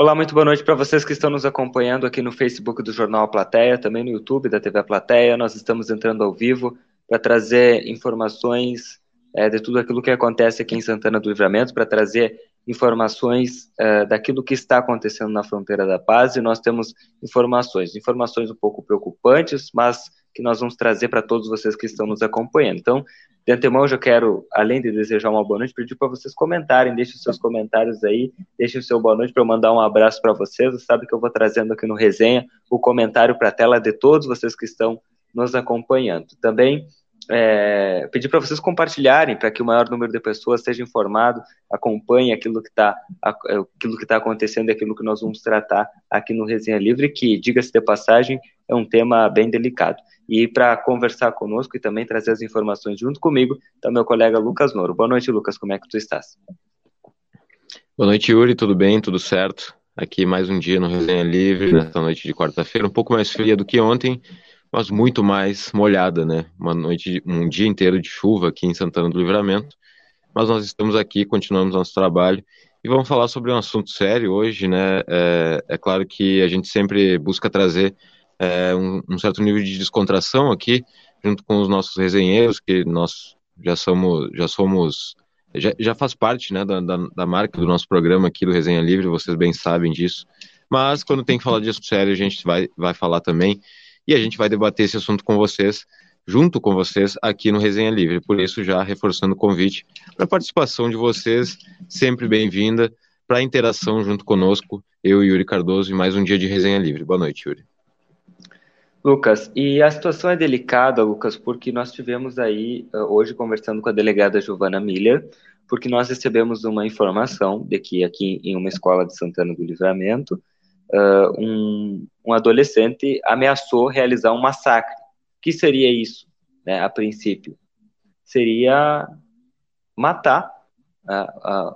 Olá, muito boa noite para vocês que estão nos acompanhando aqui no Facebook do Jornal A Plateia, também no YouTube da TV A Plateia. Nós estamos entrando ao vivo para trazer informações é, de tudo aquilo que acontece aqui em Santana do Livramento, para trazer informações é, daquilo que está acontecendo na fronteira da paz. E nós temos informações, informações um pouco preocupantes, mas que nós vamos trazer para todos vocês que estão nos acompanhando. Então, de antemão, eu já quero, além de desejar uma boa noite, pedir para vocês comentarem, deixem os seus comentários aí, deixem o seu boa noite para eu mandar um abraço para vocês. Você sabe que eu vou trazendo aqui no resenha o comentário para a tela de todos vocês que estão nos acompanhando. Também é, pedir para vocês compartilharem para que o maior número de pessoas seja informado, acompanhe aquilo que está aquilo que está acontecendo aquilo que nós vamos tratar aqui no Resenha Livre, que, diga-se de passagem, é um tema bem delicado. E para conversar conosco e também trazer as informações junto comigo, está meu colega Lucas Noro. Boa noite, Lucas, como é que tu estás? Boa noite, Yuri, tudo bem? Tudo certo? Aqui mais um dia no Resenha Livre, nesta noite de quarta-feira, um pouco mais fria do que ontem, mas muito mais molhada, né? Uma noite, um dia inteiro de chuva aqui em Santana do Livramento. Mas nós estamos aqui, continuamos nosso trabalho e vamos falar sobre um assunto sério hoje, né? É, é claro que a gente sempre busca trazer é, um, um, certo nível de descontração aqui, junto com os nossos resenheiros, que nós já somos, já somos, já, já faz parte né, da, da, da, marca do nosso programa aqui do Resenha Livre, vocês bem sabem disso. Mas quando tem que falar disso sério, a gente vai, vai falar também, e a gente vai debater esse assunto com vocês, junto com vocês, aqui no Resenha Livre. Por isso, já reforçando o convite para a participação de vocês, sempre bem-vinda, para a interação junto conosco, eu e Yuri Cardoso, e mais um dia de Resenha Livre. Boa noite, Yuri. Lucas, e a situação é delicada, Lucas, porque nós tivemos aí, eh, hoje, conversando com a delegada Giovana Miller, porque nós recebemos uma informação de que aqui em uma escola de Santana do Livramento, uh, um, um, adolescente ameaçou realizar um massacre. O que seria isso, né, a princípio? Seria matar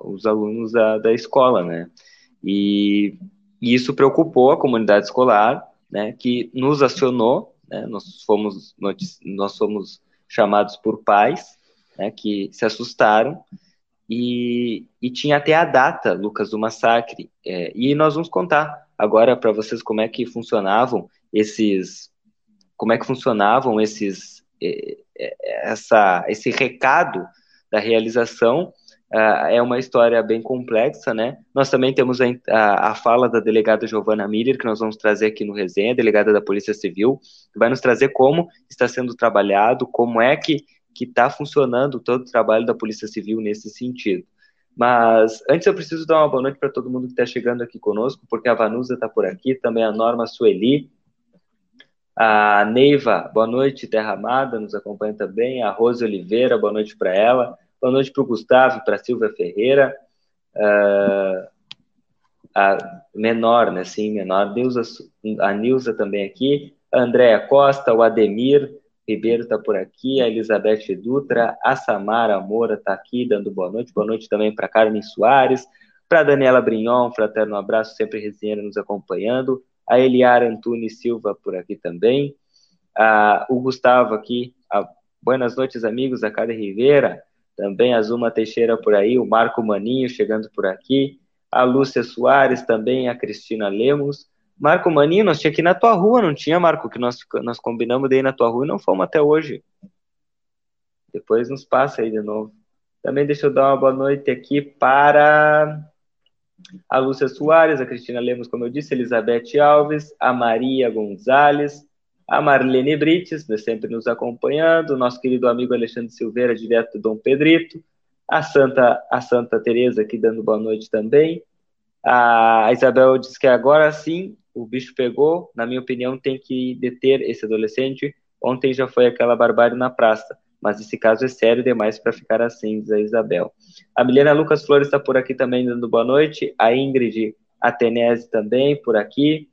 os alunos da, da escola, né? E, e isso preocupou a comunidade escolar, né, que nos acionou, né, nós fomos nós fomos chamados por pais, né, que se assustaram e, e tinha até a data, Lucas, do massacre. É, e nós vamos contar agora para vocês como é que funcionavam esses, como é que funcionavam esses, é, é, essa, esse recado da realização Uh, é uma história bem complexa, né? Nós também temos a, a, a, fala da delegada Giovana Miller, que nós vamos trazer aqui no resenha, delegada da Polícia Civil, que vai nos trazer como está sendo trabalhado, como é que está funcionando todo o trabalho da Polícia Civil nesse sentido. Mas antes eu preciso dar uma boa noite para todo mundo que está chegando aqui conosco, porque a Vanusa está por aqui, também a Norma Sueli, a Neiva, boa noite, Terra Amada, nos acompanha também, a Rose Oliveira, boa noite para ela, Boa noite para o Gustavo, para a Silvia Ferreira. A menor, né? Sim, menor. Neuza, a Nilza também aqui. A Andréa Costa, o Ademir Ribeiro está por aqui. A Elizabeth Dutra. A Samara Moura está aqui, dando boa noite. Boa noite também para Carmen Soares. Para Daniela Brignon, um fraterno abraço, sempre resenhando, nos acompanhando. A Eliara Antunes Silva por aqui também. O Gustavo aqui. A, Buenas noites, amigos. A Cada Rivera também a Zuma Teixeira por aí, o Marco Maninho chegando por aqui, a Lúcia Soares também, a Cristina Lemos. Marco Maninho, nós tinha aqui na tua rua, não tinha, Marco? Que nós, nós combinamos daí na tua rua e não fomos até hoje. Depois nos passa aí de novo. Também deixa eu dar uma boa noite aqui para a Lúcia Soares, a Cristina Lemos, como eu disse, Elizabeth Alves, a Maria Gonzalez, a Marlene Brites, né, sempre nos acompanhando, nosso querido amigo Alexandre Silveira, direto do Dom Pedrito, a Santa, a Santa Teresa aqui dando boa noite também. A Isabel diz que agora sim o bicho pegou, na minha opinião tem que deter esse adolescente. Ontem já foi aquela barbárie na praça, mas esse caso é sério demais para ficar assim, diz a Isabel. A Milena Lucas Flores está por aqui também dando boa noite, a Ingrid Atenese também por aqui.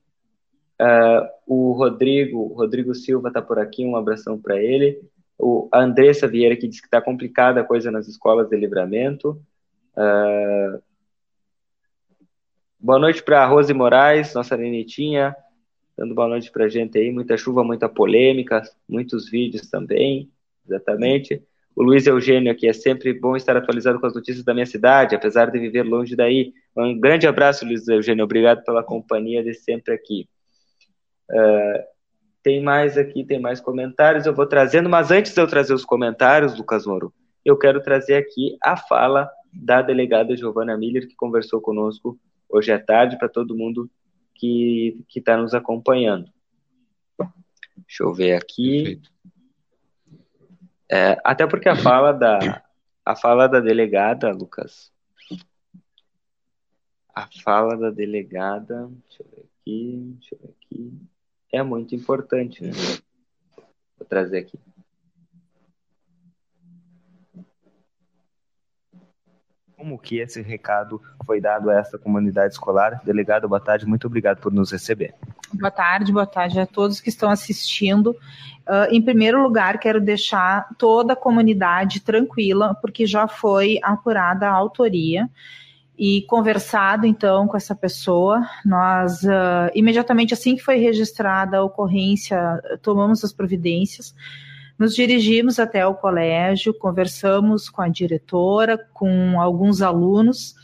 Uh, o Rodrigo, Rodrigo Silva está por aqui, um abração para ele. O, Andressa Vieira que diz que está complicada a coisa nas escolas de livramento. Uh, boa noite para Rose Moraes, nossa Nenitinha, dando boa noite para gente aí. Muita chuva, muita polêmica, muitos vídeos também, exatamente. O Luiz Eugênio aqui, é sempre bom estar atualizado com as notícias da minha cidade, apesar de viver longe daí. Um grande abraço, Luiz Eugênio, obrigado pela companhia de sempre aqui. Uh, tem mais aqui, tem mais comentários, eu vou trazendo, mas antes de eu trazer os comentários, Lucas Moro, eu quero trazer aqui a fala da delegada Giovana Miller, que conversou conosco hoje à tarde, para todo mundo que está nos acompanhando. Deixa eu ver aqui. É, até porque a fala da a fala da delegada, Lucas. A fala da delegada, deixa eu ver aqui, deixa eu ver aqui, é muito importante, né? Vou trazer aqui. como que esse recado foi dado a essa comunidade escolar. Delegado, boa tarde, muito obrigado por nos receber. Boa tarde, boa tarde a todos que estão assistindo. Uh, em primeiro lugar, quero deixar toda a comunidade tranquila, porque já foi apurada a autoria e conversado então com essa pessoa. Nós, uh, imediatamente assim que foi registrada a ocorrência, tomamos as providências. Nos dirigimos até o colégio, conversamos com a diretora, com alguns alunos,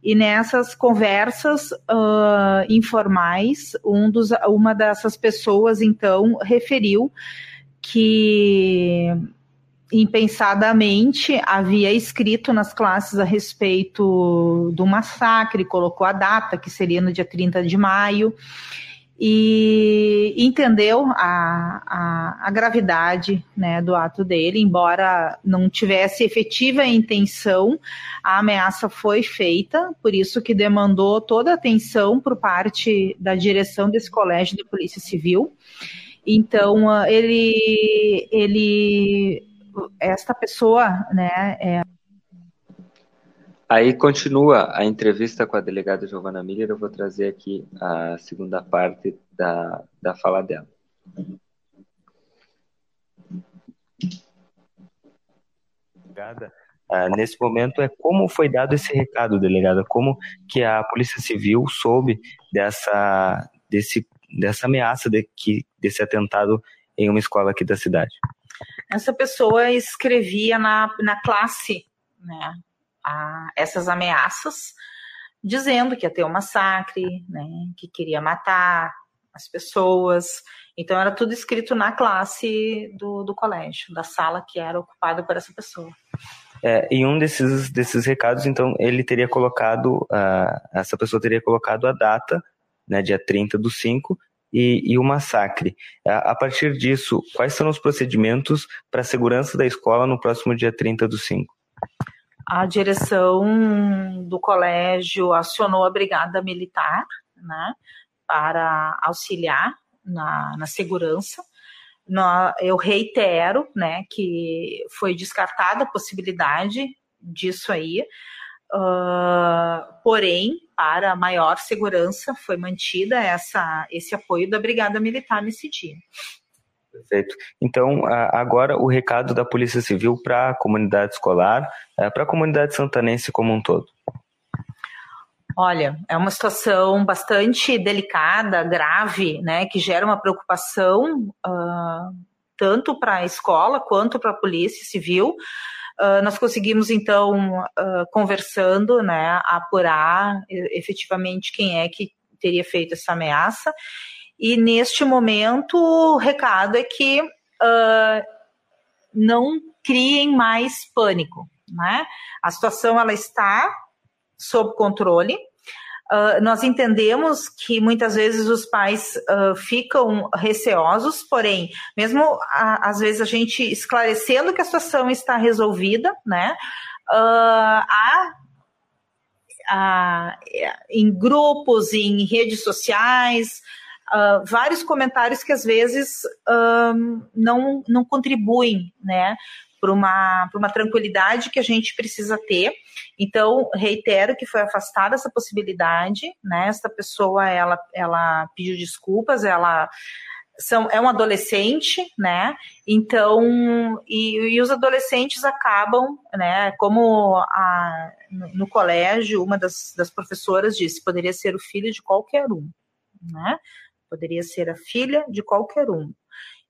e nessas conversas uh, informais, um dos, uma dessas pessoas então referiu que impensadamente havia escrito nas classes a respeito do massacre, colocou a data, que seria no dia 30 de maio, e entendeu a, a, a, gravidade né, do ato dele, embora não tivesse efetiva intenção, a ameaça foi feita, por isso que demandou toda a atenção por parte da direção desse colégio de polícia civil. Então ele, ele, esta pessoa, né, é, Aí continua a entrevista com a delegada Giovana Miller, eu vou trazer aqui a segunda parte da, da fala dela. Delegada, ah, nesse momento é como foi dado esse recado, delegada, como que a Polícia Civil soube dessa, desse, dessa ameaça de, que, desse atentado em uma escola aqui da cidade? Essa pessoa escrevia na, na classe, né, a essas ameaças, dizendo que ia ter um massacre, né, que queria matar as pessoas. Então era tudo escrito na classe do, do colégio, da sala que era ocupada por essa pessoa. É, em um desses, desses recados, então, ele teria colocado, uh, essa pessoa teria colocado a data, né, dia 30 do 5, e, e o massacre. A, a partir disso, quais são os procedimentos para a segurança da escola no próximo dia 30 do 5? A direção do colégio acionou a brigada militar, né, para auxiliar na, na segurança. eu reitero, né, que foi descartada a possibilidade disso aí, uh, porém, para maior segurança, foi mantida essa, esse apoio da brigada militar nesse dia. Perfeito. Então, agora o recado da Polícia Civil para a comunidade escolar, é, para a comunidade santanense como um todo. Olha, é uma situação bastante delicada, grave, né, que gera uma preocupação uh, tanto para a escola quanto para a Polícia Civil. Uh, nós conseguimos, então, uh, conversando, né, apurar efetivamente quem é que teria feito essa ameaça e neste momento, o recado é que uh, não criem mais pânico. Né? A situação ela está sob controle. Uh, nós entendemos que muitas vezes os pais uh, ficam receosos, porém, mesmo a, às vezes a gente esclarecendo que a situação está resolvida, né? Há em grupos, em redes sociais, uh, vários comentários que às vezes um, não, não contribuem, né? Para uma, uma tranquilidade que a gente precisa ter. Então, reitero que foi afastada essa possibilidade, né? Essa pessoa, ela, ela pediu desculpas, ela são, é um adolescente, né? Então, e, e os adolescentes acabam, né? Como a, no, no colégio, uma das, das professoras disse, poderia ser o filho de qualquer um, né? Poderia ser a filha de qualquer um.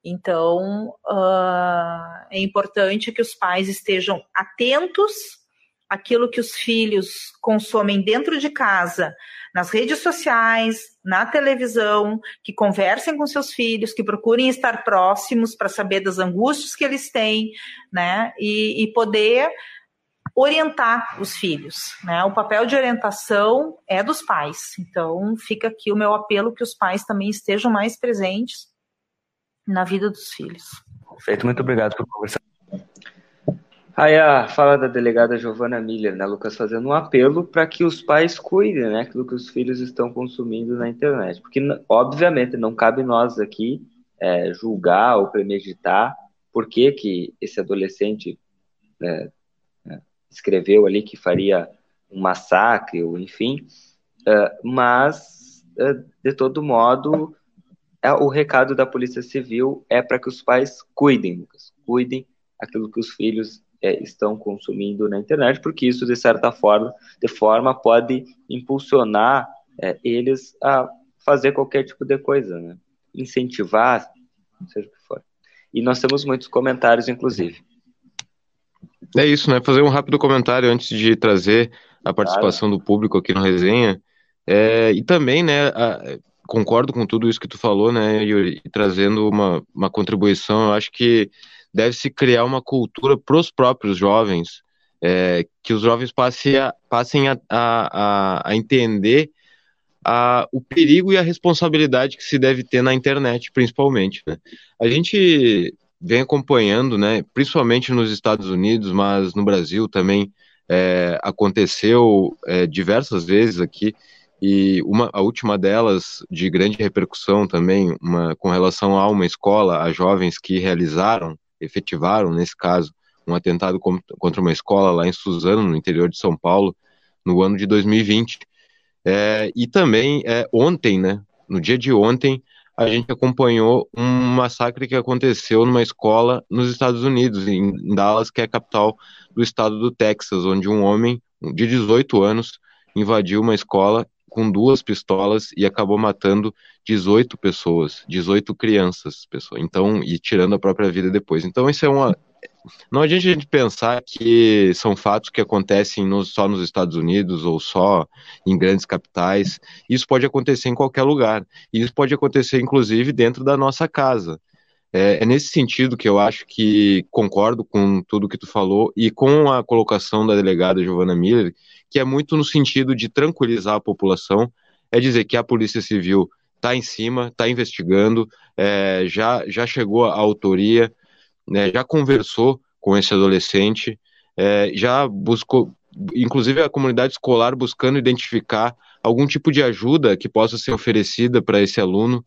Então, uh, é importante que os pais estejam atentos àquilo que os filhos consomem dentro de casa, nas redes sociais, na televisão, que conversem com seus filhos, que procurem estar próximos para saber das angústias que eles têm, né? E, e poder orientar os filhos, né? O papel de orientação é dos pais. Então, fica aqui o meu apelo que os pais também estejam mais presentes na vida dos filhos. Perfeito, muito obrigado por conversar. Aí a fala da delegada Giovana Miller, né, Lucas, fazendo um apelo para que os pais cuidem, né, do que os filhos estão consumindo na internet, porque obviamente não cabe nós aqui é, julgar ou premeditar por que, que esse adolescente é, é, escreveu ali que faria um massacre, ou enfim, é, mas é, de todo modo é, o recado da Polícia Civil é para que os pais cuidem, Lucas, cuidem aquilo que os filhos é, estão consumindo na internet, porque isso, de certa forma, de forma pode impulsionar eles a fazer qualquer tipo de coisa, né? incentivar, seja o que for. E nós temos muitos comentários, inclusive. É isso, né? Fazer um rápido comentário antes de trazer a participação do público aqui no resenha. É, e também, né, a, concordo com tudo isso que tu falou, né, Yuri, e trazendo uma, uma contribuição, eu acho que deve-se criar uma cultura para os próprios jovens, é, que os jovens passem a, passem a, a, a entender a, o perigo e a responsabilidade que se deve ter na internet, principalmente. Né? A gente vem acompanhando, né, principalmente nos Estados Unidos, mas no Brasil também é, aconteceu é, diversas vezes aqui, e uma, a última delas, de grande repercussão também, uma, com relação a uma escola, a jovens que realizaram efetivaram, nesse caso, um atentado contra uma escola lá em Suzano, no interior de São Paulo, no ano de 2020. É, e também, é, ontem, né, no dia de ontem, a gente acompanhou um massacre que aconteceu numa escola nos Estados Unidos, em Dallas, que é a capital do estado do Texas, onde um homem de 18 anos invadiu uma escola com duas pistolas e acabou matando 18 pessoas, 18 crianças, pessoa. Então, e tirando a própria vida depois. Então, isso é uma não adianta a gente pensar que são fatos que acontecem no, só nos Estados Unidos ou só em grandes capitais. Isso pode acontecer em qualquer lugar. E isso pode acontecer, inclusive, dentro da nossa casa. É, é, nesse sentido que eu acho que concordo com tudo que tu falou e com a colocação da delegada Giovana Miller, que é muito no sentido de tranquilizar a população, é dizer que a Polícia Civil está em cima, está investigando, é, já, já chegou à autoria, né, já conversou com esse adolescente, é, já buscou, inclusive a comunidade escolar buscando identificar algum tipo de ajuda que possa ser oferecida para esse aluno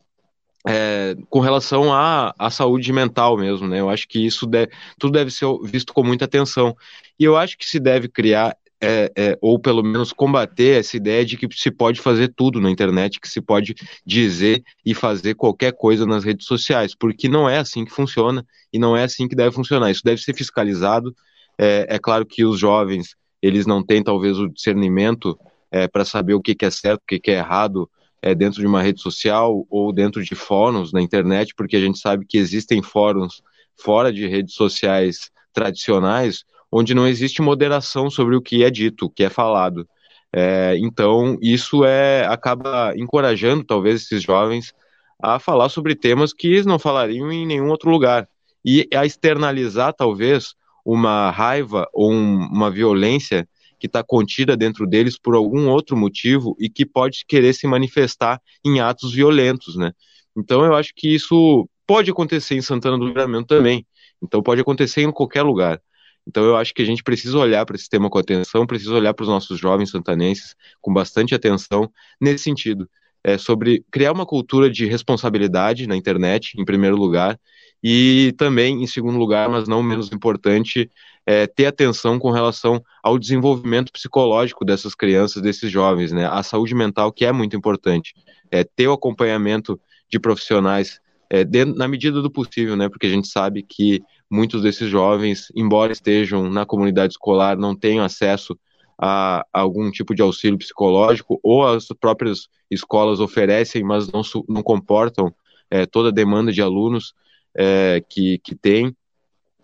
é, com relação à, à saúde mental mesmo, né? Eu acho que isso deve, tudo deve ser visto com muita atenção. E eu acho que se deve criar, é, é, ou pelo menos combater essa ideia de que se pode fazer tudo na internet, que se pode dizer e fazer qualquer coisa nas redes sociais, porque não é assim que funciona e não é assim que deve funcionar. Isso deve ser fiscalizado. É, é claro que os jovens, eles não têm talvez o discernimento é, para saber o que, que é certo, o que, que é errado, é, dentro de uma rede social ou dentro de fóruns na internet, porque a gente sabe que existem fóruns fora de redes sociais tradicionais onde não existe moderação sobre o que é dito, o que é falado. É, então, isso é acaba encorajando talvez esses jovens a falar sobre temas que eles não falariam em nenhum outro lugar e a externalizar talvez uma raiva ou um, uma violência que está contida dentro deles por algum outro motivo e que pode querer se manifestar em atos violentos, né? Então eu acho que isso pode acontecer em Santana do Livramento também. Então pode acontecer em qualquer lugar. Então eu acho que a gente precisa olhar para esse tema com atenção, precisa olhar para os nossos jovens santanenses com bastante atenção nesse sentido. É sobre criar uma cultura de responsabilidade na internet, em primeiro lugar, e também, em segundo lugar, mas não menos importante, é, ter atenção com relação ao desenvolvimento psicológico dessas crianças, desses jovens, né? A saúde mental, que é muito importante. É, ter o acompanhamento de profissionais é, dentro, na medida do possível, né? Porque a gente sabe que muitos desses jovens, embora estejam na comunidade escolar, não tenham acesso a, algum tipo de auxílio psicológico, ou as próprias escolas oferecem, mas não, não comportam é, toda a demanda de alunos. é, que, que tem,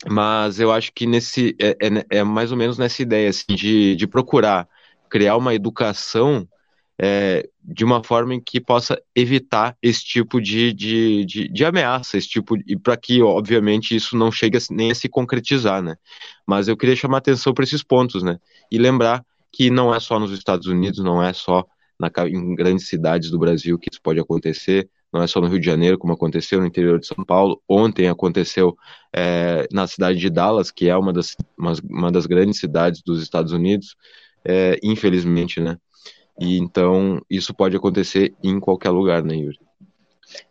mas eu acho que nesse é, é, é mais ou menos nessa ideia assim, de, de procurar criar uma educação é, de uma forma em que possa evitar esse tipo de, de, de, de ameaça, esse tipo e para que, obviamente, isso não chegue a, nem a se concretizar, né? Mas eu queria chamar atenção para esses pontos, né? E lembrar que não é só nos Estados Unidos, não é só na, em grandes cidades do Brasil que isso pode acontecer, não é só no Rio de Janeiro, como aconteceu no interior de São Paulo. Ontem aconteceu é, na cidade de Dallas, que é uma das, uma, uma das grandes cidades dos Estados Unidos, é, infelizmente, né? E então isso pode acontecer em qualquer lugar, né, Yuri?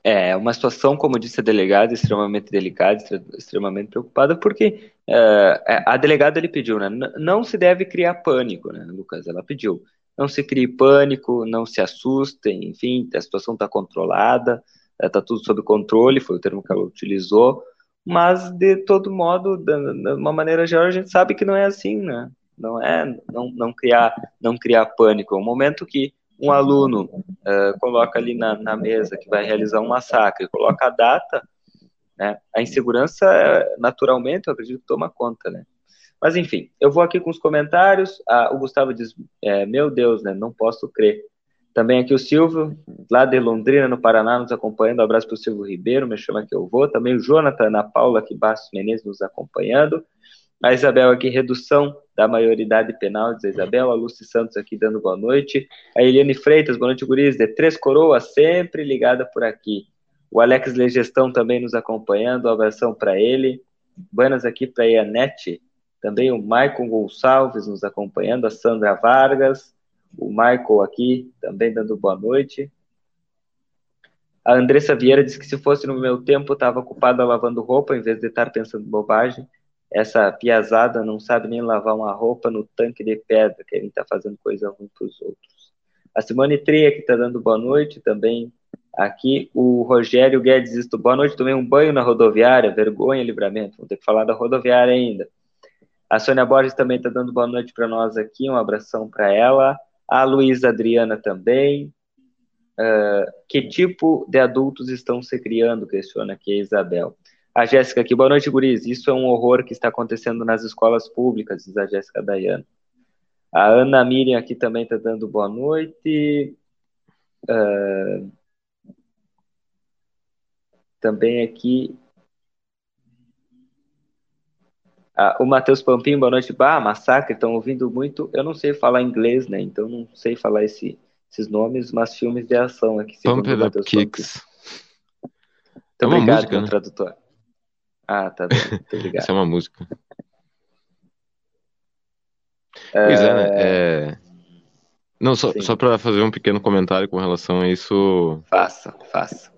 É uma situação, como disse a delegada, extremamente delicada, extremamente preocupada, porque uh, a delegada ele pediu, né? Não se deve criar pânico, né, Lucas? Ela pediu não se crie pânico, não se assustem, enfim, a situação está controlada, está tudo sob controle, foi o termo que ela utilizou, mas de todo modo, de uma maneira geral, a gente sabe que não é assim, né? Não é não, não criar não criar pânico. É um momento que um aluno uh, coloca ali na, na, mesa que vai realizar um massacre, coloca a data, né? A insegurança, naturalmente, eu acredito toma conta, né? Mas enfim, eu vou aqui com os comentários. Ah, o Gustavo diz: é, Meu Deus, né? Não posso crer. Também aqui o Silvio, lá de Londrina, no Paraná, nos acompanhando. Um abraço para o Silvio Ribeiro, me chama que eu vou. Também o Jonathan, Ana Paula, aqui Bastos Menezes, nos acompanhando. A Isabel aqui, redução da maioridade penal, a Isabel. A Lucy Santos aqui dando boa noite. A Eliane Freitas, boa noite, Guris, de Três Coroas, sempre ligada por aqui. O Alex Legestão também nos acompanhando, um abração para ele. Buenas aqui para a Ianete, também o Maicon Gonçalves nos acompanhando, a Sandra Vargas, o Michael aqui também dando boa noite. A Andressa Vieira disse que se fosse no meu tempo, estava ocupada lavando roupa em vez de estar pensando bobagem. Essa piazada não sabe nem lavar uma roupa no tanque de pedra, que ele está fazendo coisa ruim para os outros. A Simone Treia, que está dando boa noite também. Aqui o Rogério Guedes diz: boa noite, tomei um banho na rodoviária, vergonha, livramento. Vou ter que falar da rodoviária ainda. A Sônia Borges também está dando boa noite para nós aqui, um abração para ela. A Luísa Adriana também. Uh, que tipo de adultos estão se criando? Questiona aqui a Isabel. A Jéssica aqui, boa noite, Guriz. Isso é um horror que está acontecendo nas escolas públicas, diz a Jéssica Dayana. A Ana Miriam aqui também está dando boa noite. Uh, também aqui Ah, o Matheus Pampim, boa noite. Bah, massacre, estão ouvindo muito. Eu não sei falar inglês, né? Então não sei falar esse, esses nomes, mas filmes de ação aqui. Pump It Up Kicks. Muito é obrigado, música, né? tradutor. Ah, tá bem. Muito obrigado. Isso é uma música. É... Pois é, né? É... Não, só, só para fazer um pequeno comentário com relação a isso. Faça, faça.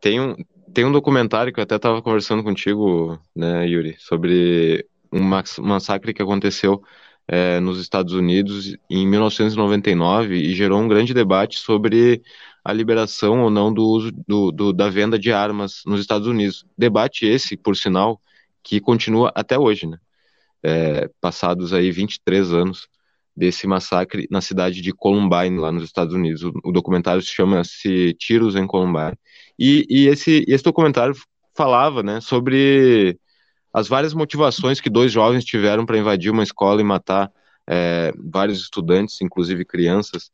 Tem um, tem um documentário que eu até estava conversando contigo, né, Yuri, sobre um massacre que aconteceu é, nos Estados Unidos em 1999 e gerou um grande debate sobre a liberação ou não do uso do, do, da venda de armas nos Estados Unidos. Debate esse, por sinal, que continua até hoje, né? É, passados aí 23 anos desse massacre na cidade de Columbine, lá nos Estados Unidos. O, o documentário se chama-se Tiros em Columbine. E, e esse, esse documentário falava né, sobre as várias motivações que dois jovens tiveram para invadir uma escola e matar é, vários estudantes, inclusive crianças,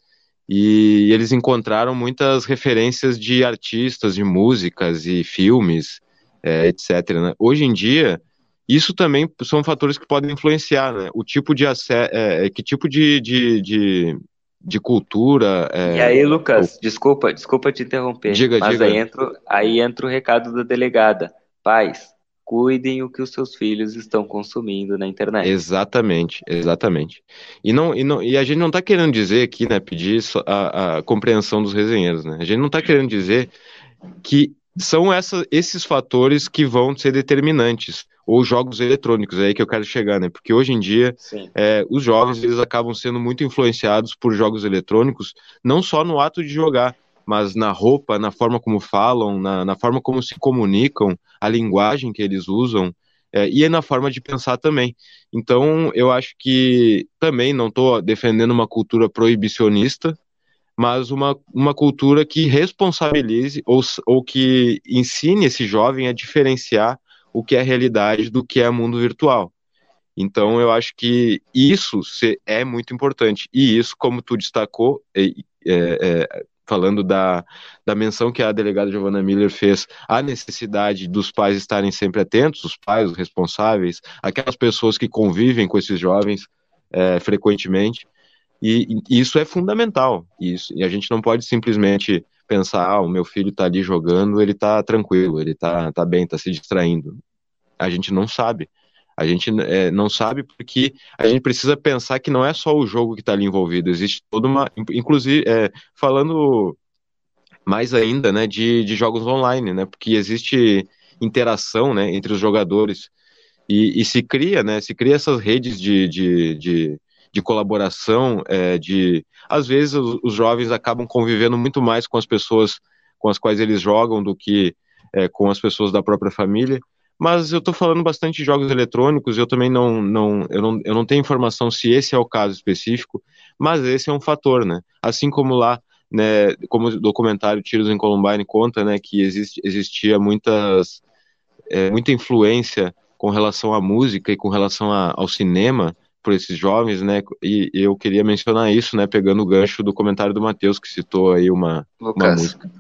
e eles encontraram muitas referências de artistas, de músicas e filmes, é, etc. Né? Hoje em dia, isso também são fatores que podem influenciar, né? O tipo de é, é, que tipo de, de, de, de cultura. É, e aí, Lucas, desculpa, desculpa te interromper. Diga, mas diga. Aí, entra, aí entra o recado da delegada. Pais, cuidem o que os seus filhos estão consumindo na internet. Exatamente, exatamente. E, não, e, não, e a gente não está querendo dizer aqui, né, pedir a, a, compreensão dos resenheiros, né? A gente não está querendo dizer que são essa, esses fatores que vão ser determinantes ou jogos eletrônicos, é aí que eu quero chegar, né? Porque hoje em dia é, os jovens eles acabam sendo muito influenciados por jogos eletrônicos, não só no ato de jogar, mas na roupa, na forma como falam, na, na forma como se comunicam, a linguagem que eles usam é, e na forma de pensar também. Então, eu acho que também não estou defendendo uma cultura proibicionista, mas uma, uma cultura que responsabilize ou, ou que ensine esse jovem a diferenciar o que é realidade do que é mundo virtual. Então, eu acho que isso é muito importante. E isso, como tu destacou, é, é, falando da, da menção que a delegada Giovanna Miller fez, a necessidade dos pais estarem sempre atentos, os pais, os responsáveis, aquelas pessoas que convivem com esses jovens é, frequentemente, e, e, isso é fundamental, isso, e a gente não pode simplesmente pensar, ah, o meu filho está ali jogando, ele está tranquilo, ele está tá bem, está se distraindo. A gente não sabe. A gente é, não sabe porque a gente precisa pensar que não é só o jogo que está ali envolvido, existe toda uma. Inclusive, é, falando mais ainda né, de, de jogos online, né, porque existe interação né, entre os jogadores e, e se cria, né, se cria essas redes de, de, de, de colaboração, é, de às vezes os, os, jovens acabam convivendo muito mais com as pessoas com as quais eles jogam do que é, com as pessoas da própria família mas eu estou falando bastante de jogos eletrônicos, eu também não, não, eu não, eu não tenho informação se esse é o caso específico, mas esse é um fator, né? Assim como lá, né, como o documentário Tiros em Columbine conta, né, que existe, existia muitas, é, muita influência com relação à música e com relação a, ao cinema por esses jovens, né, e, e, eu queria mencionar isso, né, pegando o gancho do comentário do Matheus, que citou aí uma, uma música.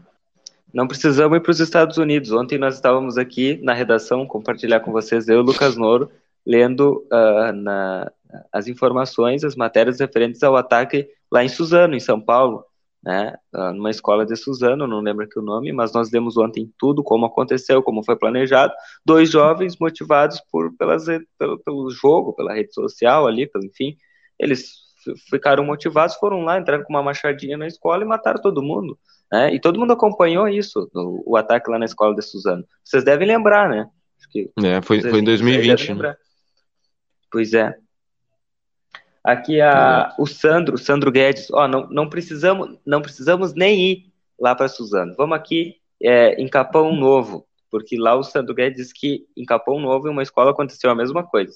Não precisamos ir para os Estados Unidos. Ontem nós estávamos aqui na redação, compartilhar com vocês, eu e o Lucas Noro, lendo uh, na, as informações, as matérias referentes ao ataque lá em Suzano, em São Paulo, né, uh, numa escola de Suzano, não lembro aqui o nome, mas nós demos ontem tudo, como aconteceu, como foi planejado. Dois jovens motivados por, pelas, pelo, pelo jogo, pela rede social ali, pelo, enfim, eles ficaram motivados, foram lá, entraram com uma machadinha na escola e mataram todo mundo. Né? E todo mundo acompanhou isso, o, o, ataque lá na escola de Suzano. Vocês devem lembrar, né? é, foi, foi em 2020. Né? Pois é. Aqui a, é. o Sandro, Sandro Guedes, ó, não, não, precisamos, não precisamos nem ir lá para Suzano. Vamos aqui é, em Capão Novo, porque lá o Sandro Guedes diz que em Capão Novo, em uma escola, aconteceu a mesma coisa.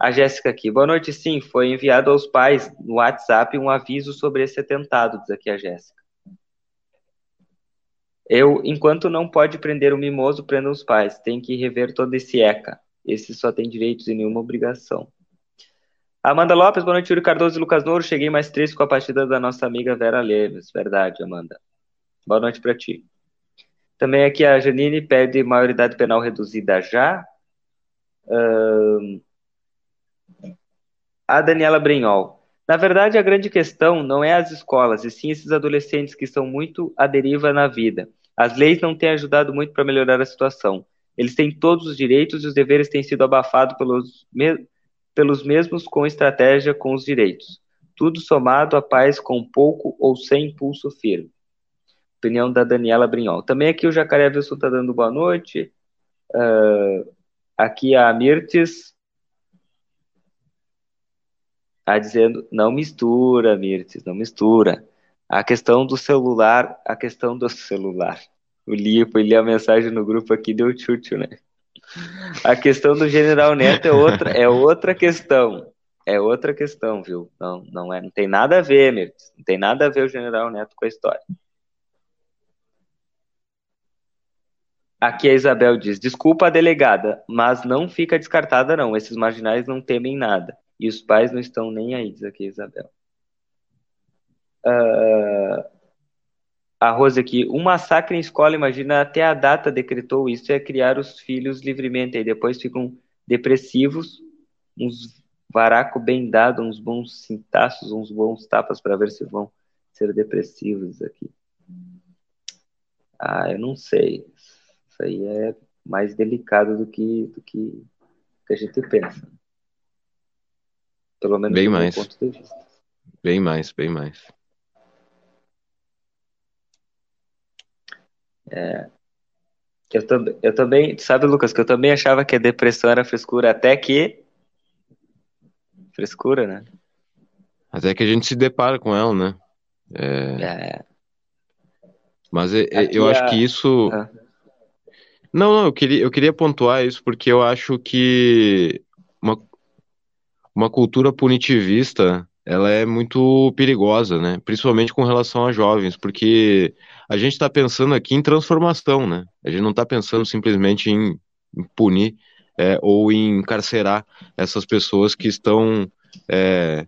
A Jéssica aqui, boa noite. Sim, foi enviado aos pais no WhatsApp um aviso sobre esse atentado, diz aqui a Jéssica. Eu, enquanto não pode prender o mimoso, prenda os pais. Tem que rever todo esse ECA. Esse só tem direitos e nenhuma obrigação. Amanda Lopes, boa noite, Yuri Cardoso e Lucas Nouro. Cheguei mais triste com a partida da nossa amiga Vera Leves. Verdade, Amanda. Boa noite para ti. Também aqui a Janine pede maioridade penal reduzida já. Uh... A Daniela Brinhol. Na verdade, a grande questão não é as escolas, e sim esses adolescentes que estão muito à deriva na vida. As leis não têm ajudado muito para melhorar a situação. Eles têm todos os direitos e os deveres têm sido abafados pelos, me pelos mesmos com estratégia com os direitos. Tudo somado a paz com pouco ou sem impulso firme. Opinião da Daniela Brinhol. Também aqui o Jacaré Wilson está dando boa noite. Uh, aqui a Mirtes Está dizendo, não mistura, Mirtes, não mistura. A questão do celular, a questão do celular. O Lia foi ler a mensagem no grupo aqui, deu chute, né? A questão do General Neto é outra, é outra questão. É outra questão, viu? Não, não, é, não tem nada a ver, Mirtes. Não tem nada a ver o General Neto com a história. Aqui a Isabel diz: desculpa a delegada, mas não fica descartada, não. Esses marginais não temem nada. E os pais não estão nem aí, diz aqui a Isabel. Uh, a Rosa aqui, um massacre em escola, imagina, até a data decretou isso, é criar os filhos livremente, aí depois ficam depressivos, uns varaco bem dado, uns bons cintaços, uns bons tapas para ver se vão ser depressivos aqui. Ah, eu não sei. Isso aí é mais delicado do que, do que, que a gente pensa. Pelo menos bem mais. ponto de vista. Bem mais, bem mais. É, eu, eu também, sabe, Lucas, que eu também achava que a depressão era frescura, até que. Frescura, né? Até que a gente se depara com ela, né? É... é. Mas é, é, eu a... acho que isso. Ah. Não, não, eu queria, eu queria pontuar isso porque eu acho que uma, cultura punitivista ela é muito perigosa, né? Principalmente com relação a jovens, porque a gente está pensando aqui em transformação, né? A gente não está pensando simplesmente em, em punir é, ou em encarcerar essas pessoas que estão é,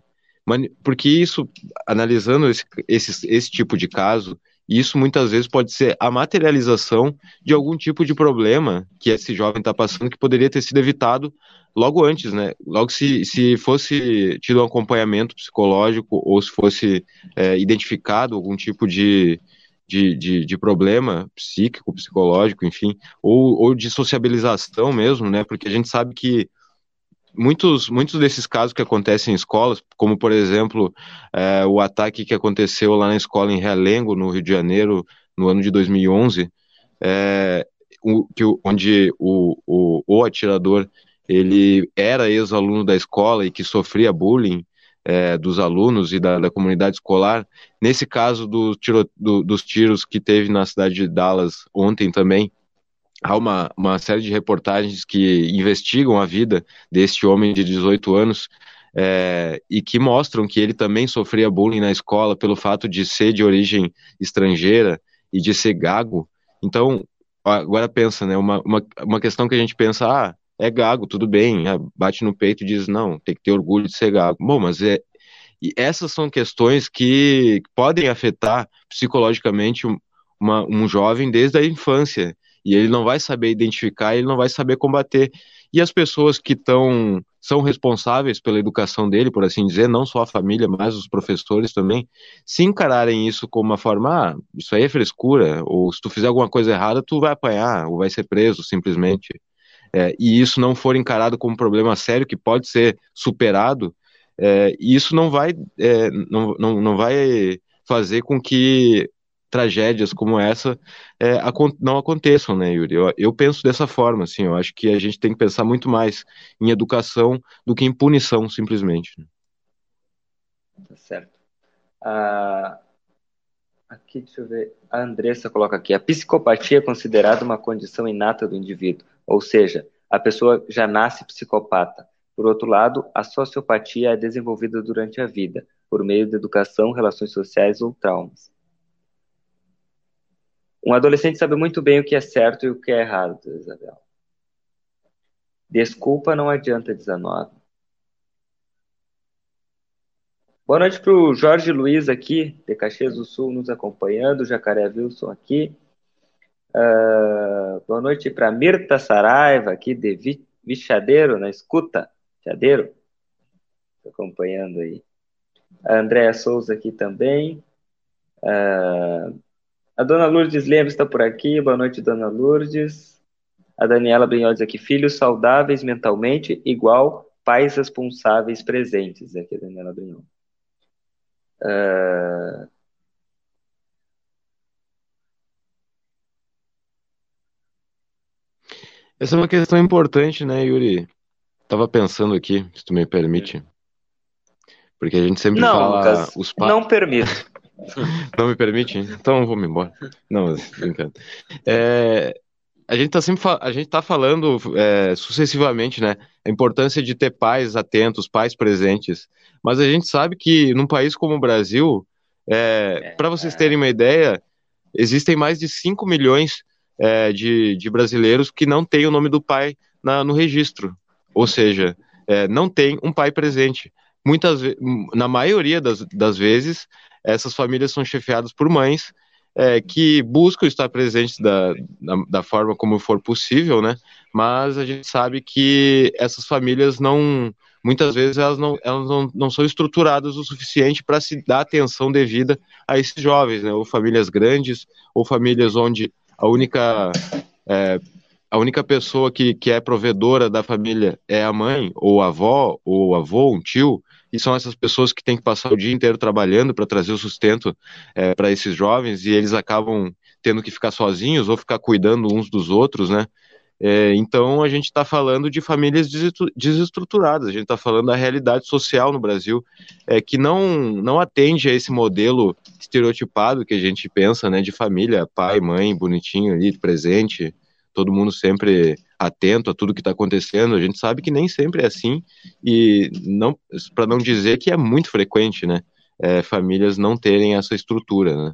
porque isso, analisando esse, esse, esse tipo de caso, isso muitas vezes pode ser a materialização de algum tipo de problema que esse jovem está passando que poderia ter sido evitado logo antes, né? Logo se, se fosse tido um acompanhamento psicológico ou se fosse é, identificado algum tipo de, de, de, de, problema psíquico, psicológico, enfim, ou, ou de sociabilização mesmo, né? Porque a gente sabe que muitos, muitos desses casos que acontecem em escolas, como por exemplo é, o ataque que aconteceu lá na escola em Realengo, no Rio de Janeiro, no ano de 2011, é, o, que, onde o, o, o atirador ele era ex-aluno da escola e que sofria bullying é, dos alunos e da, da, comunidade escolar. Nesse caso do tiro, do, dos tiros que teve na cidade de Dallas ontem também, há uma, uma série de reportagens que investigam a vida deste homem de 18 anos é, e que mostram que ele também sofria bullying na escola pelo fato de ser de origem estrangeira e de ser gago. Então, agora pensa, né? Uma, uma, uma questão que a gente pensa, ah, é gago, tudo bem, ah, bate no peito e diz, não, tem que ter orgulho de ser gago. Bom, mas é, essas são questões que podem afetar psicologicamente uma, um jovem desde a infância e ele não vai saber identificar, ele não vai saber combater. E as pessoas que estão são responsáveis pela educação dele, por assim dizer, não só a família, mas os professores também, se encararem isso como uma forma, ah, isso aí é frescura, ou se tu fizer alguma coisa errada, tu vai apanhar, ou vai ser preso, simplesmente. É, e isso não for encarado como um problema sério que pode ser superado, é, isso não vai, é, não, não, não vai fazer com que tragédias como essa é, não aconteçam, né, Yuri? Eu, eu, penso dessa forma, assim, eu acho que a gente tem que pensar muito mais em educação do que em punição, simplesmente. Tá certo. Ah, aqui, deixa eu ver, a Andressa coloca aqui, a psicopatia é considerada uma condição inata do indivíduo, ou seja, a pessoa já nasce psicopata. Por outro lado, a sociopatia é desenvolvida durante a vida, por meio da educação, relações sociais ou traumas. Um adolescente sabe muito bem o que é certo e o que é errado, Isabel. Desculpa não adianta 19. Boa noite para o Jorge Luiz aqui, de Caxias do Sul, nos acompanhando, Jacaré Wilson aqui. Uh, boa noite para Mirta Saraiva, aqui de Vichadeiro, na escuta. Vichadeiro, acompanhando aí. A Andréa Souza aqui também. Uh, a dona Lourdes Lemos está por aqui. Boa noite, dona Lourdes. A Daniela Brinhodes aqui. Filhos saudáveis mentalmente igual pais responsáveis presentes. Aqui Daniela Brinhodes. Uh... Essa é uma questão importante, né, Yuri? Tava pensando aqui, se tu me permite. Porque a gente sempre não, fala Lucas, os. Não permito. Não me permite? Então vou me embora. Não, brincando. É, a gente está sempre a gente tá falando é, sucessivamente, né? A importância de ter pais atentos, pais presentes. Mas a gente sabe que num país como o Brasil, é, é para vocês terem uma ideia, existem mais de 5 milhões é, de, de brasileiros que não têm o nome do pai na, no registro. Ou seja, é, não tem um pai presente. Muitas, na maioria das, das vezes, essas famílias são chefiadas por mães é, que buscam estar presentes da, da, da, forma como for possível, né? Mas a gente sabe que essas famílias não, muitas vezes elas não, elas não, não são estruturadas o suficiente para se dar atenção devida a esses jovens, né? Ou famílias grandes, ou famílias onde a única é, a única pessoa que, que é provedora da família é a mãe, ou a avó, ou o avô, um tio, e são essas pessoas que têm que passar o dia inteiro trabalhando para trazer o sustento é, para esses jovens e eles acabam tendo que ficar sozinhos ou ficar cuidando uns dos outros, né? É, então a gente está falando de famílias desestruturadas, a gente está falando da realidade social no Brasil, é, que não, não atende a esse modelo estereotipado que a gente pensa, né, de família, pai, mãe, bonitinho ali, presente, todo mundo sempre atento a tudo que está acontecendo. A gente sabe que nem sempre é assim e não, para não dizer que é muito frequente, né? É, famílias não terem essa estrutura, né?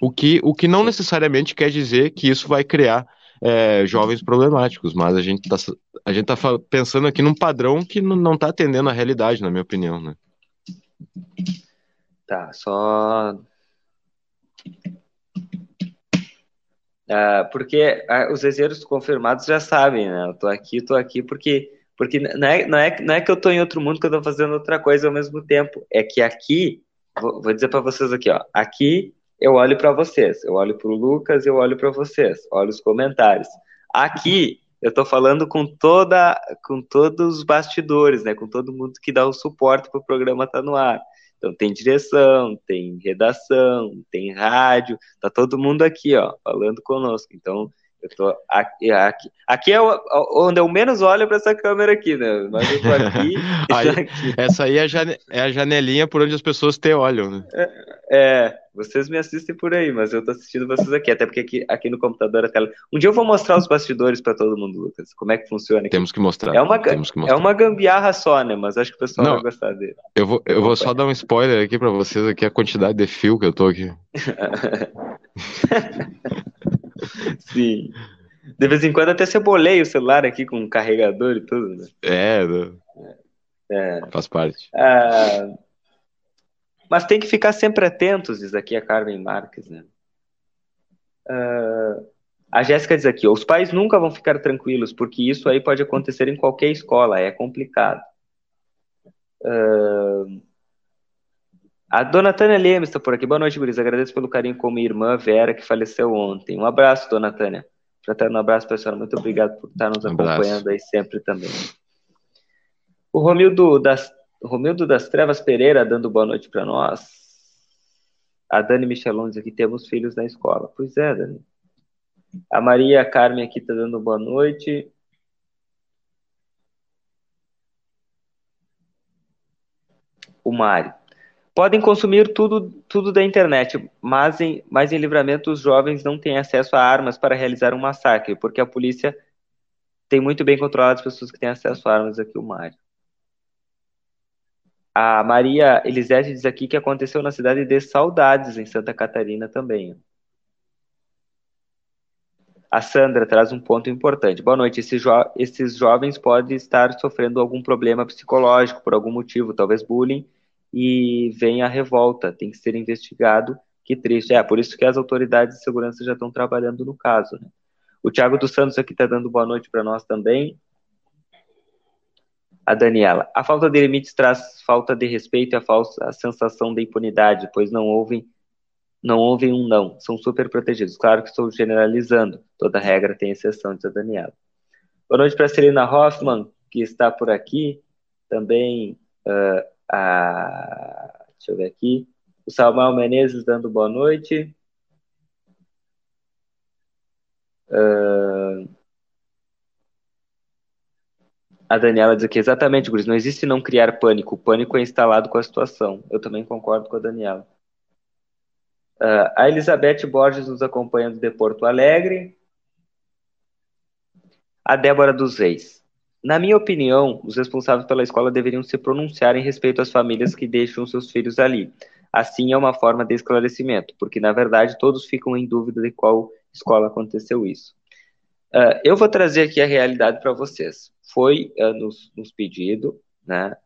O que, o que não necessariamente quer dizer que isso vai criar é, jovens problemáticos, mas a gente está a gente tá pensando aqui num padrão que não está atendendo a realidade, na minha opinião, né? Tá, só porque uh, os exerceitos confirmados já sabem, né? Eu tô aqui, tô aqui porque porque não é, não é, não é que eu tô em outro mundo que eu tô fazendo outra coisa ao mesmo tempo. É que aqui, vou, vou dizer para vocês aqui, ó. Aqui eu olho para vocês, eu olho para o Lucas, eu olho para vocês, olho os comentários. Aqui eu tô falando com toda, com todos os bastidores, né? Com todo mundo que dá o suporte para o programa estar tá no ar. Então tem direção, tem redação, tem rádio, tá todo mundo aqui, ó, falando conosco. Então eu tô aqui, aqui, aqui é onde eu menos olho para essa câmera aqui, né? Mas eu tô aqui, aí, aqui. Essa aí é a, é a, janelinha por onde as pessoas te olham, né? É, é, vocês me assistem por aí, mas eu tô assistindo vocês aqui, até porque aqui, aqui no computador a tela. Um dia eu vou mostrar os bastidores para todo mundo, Lucas. Como é que funciona aqui. Temos que mostrar. É uma, mostrar. É uma gambiarra só, né? Mas acho que o pessoal Não, vai gostar dele. Eu vou, eu vou só dar um spoiler aqui para vocês aqui, a quantidade de fio que eu tô aqui. Sim. De vez em quando até cebolei o celular aqui com carregador e tudo, né? É, é. faz parte. Ah, mas tem que ficar sempre atentos, diz aqui a Carmen Marques, né? Ah, a Jéssica diz aqui, os pais nunca vão ficar tranquilos, porque isso aí pode acontecer em qualquer escola, é complicado. Uh, a dona Tânia Lemos está por aqui. Boa noite, Guris. Agradeço pelo carinho com minha irmã Vera, que faleceu ontem. Um abraço, dona Tânia. Fraterno abraço, pessoal. Muito obrigado por estar nos um acompanhando aí sempre também. O Romildo das, Romildo das Trevas Pereira dando boa noite para nós. A Dani Michelon diz aqui: temos filhos na escola. Pois é, Dani. A Maria Carmen aqui está dando boa noite. O Mário. Podem consumir tudo, tudo da internet, mas em, mas em livramento os jovens não têm acesso a armas para realizar um massacre, porque a polícia tem muito bem controlado as pessoas que têm acesso a armas aqui, o Mário. A Maria Elisete diz aqui que aconteceu na cidade de Saudades, em Santa Catarina também. A Sandra traz um ponto importante. Boa noite. Jo esses jovens podem estar sofrendo algum problema psicológico por algum motivo, talvez bullying, e vem a revolta, tem que ser investigado. Que triste. É, por isso que as autoridades de segurança já estão trabalhando no caso. Né? O Tiago dos Santos aqui está dando boa noite para nós também. A Daniela. A falta de limites traz falta de respeito e a, falsa, a sensação de impunidade, pois não ouvem não ouvem um não, são super protegidos. Claro que estou generalizando, toda regra tem exceção, diz a Daniela. Boa noite para a Celina Hoffman, que está por aqui. Também uh, a, deixa eu ver aqui, o Samuel Menezes dando boa noite. Uh, a Daniela diz aqui, exatamente, Guris, não existe não criar pânico, o pânico é instalado com a situação. Eu também concordo com a Daniela. Uh, a Elizabeth Borges nos acompanhando de Porto Alegre. A Débora dos Reis. Na minha opinião, os responsáveis pela escola deveriam se pronunciar em respeito às famílias que deixam seus filhos ali. Assim é uma forma de esclarecimento, porque na verdade todos ficam em dúvida de qual escola aconteceu isso. Uh, eu vou trazer aqui a realidade para vocês. Foi uh, nos, nos pedido né,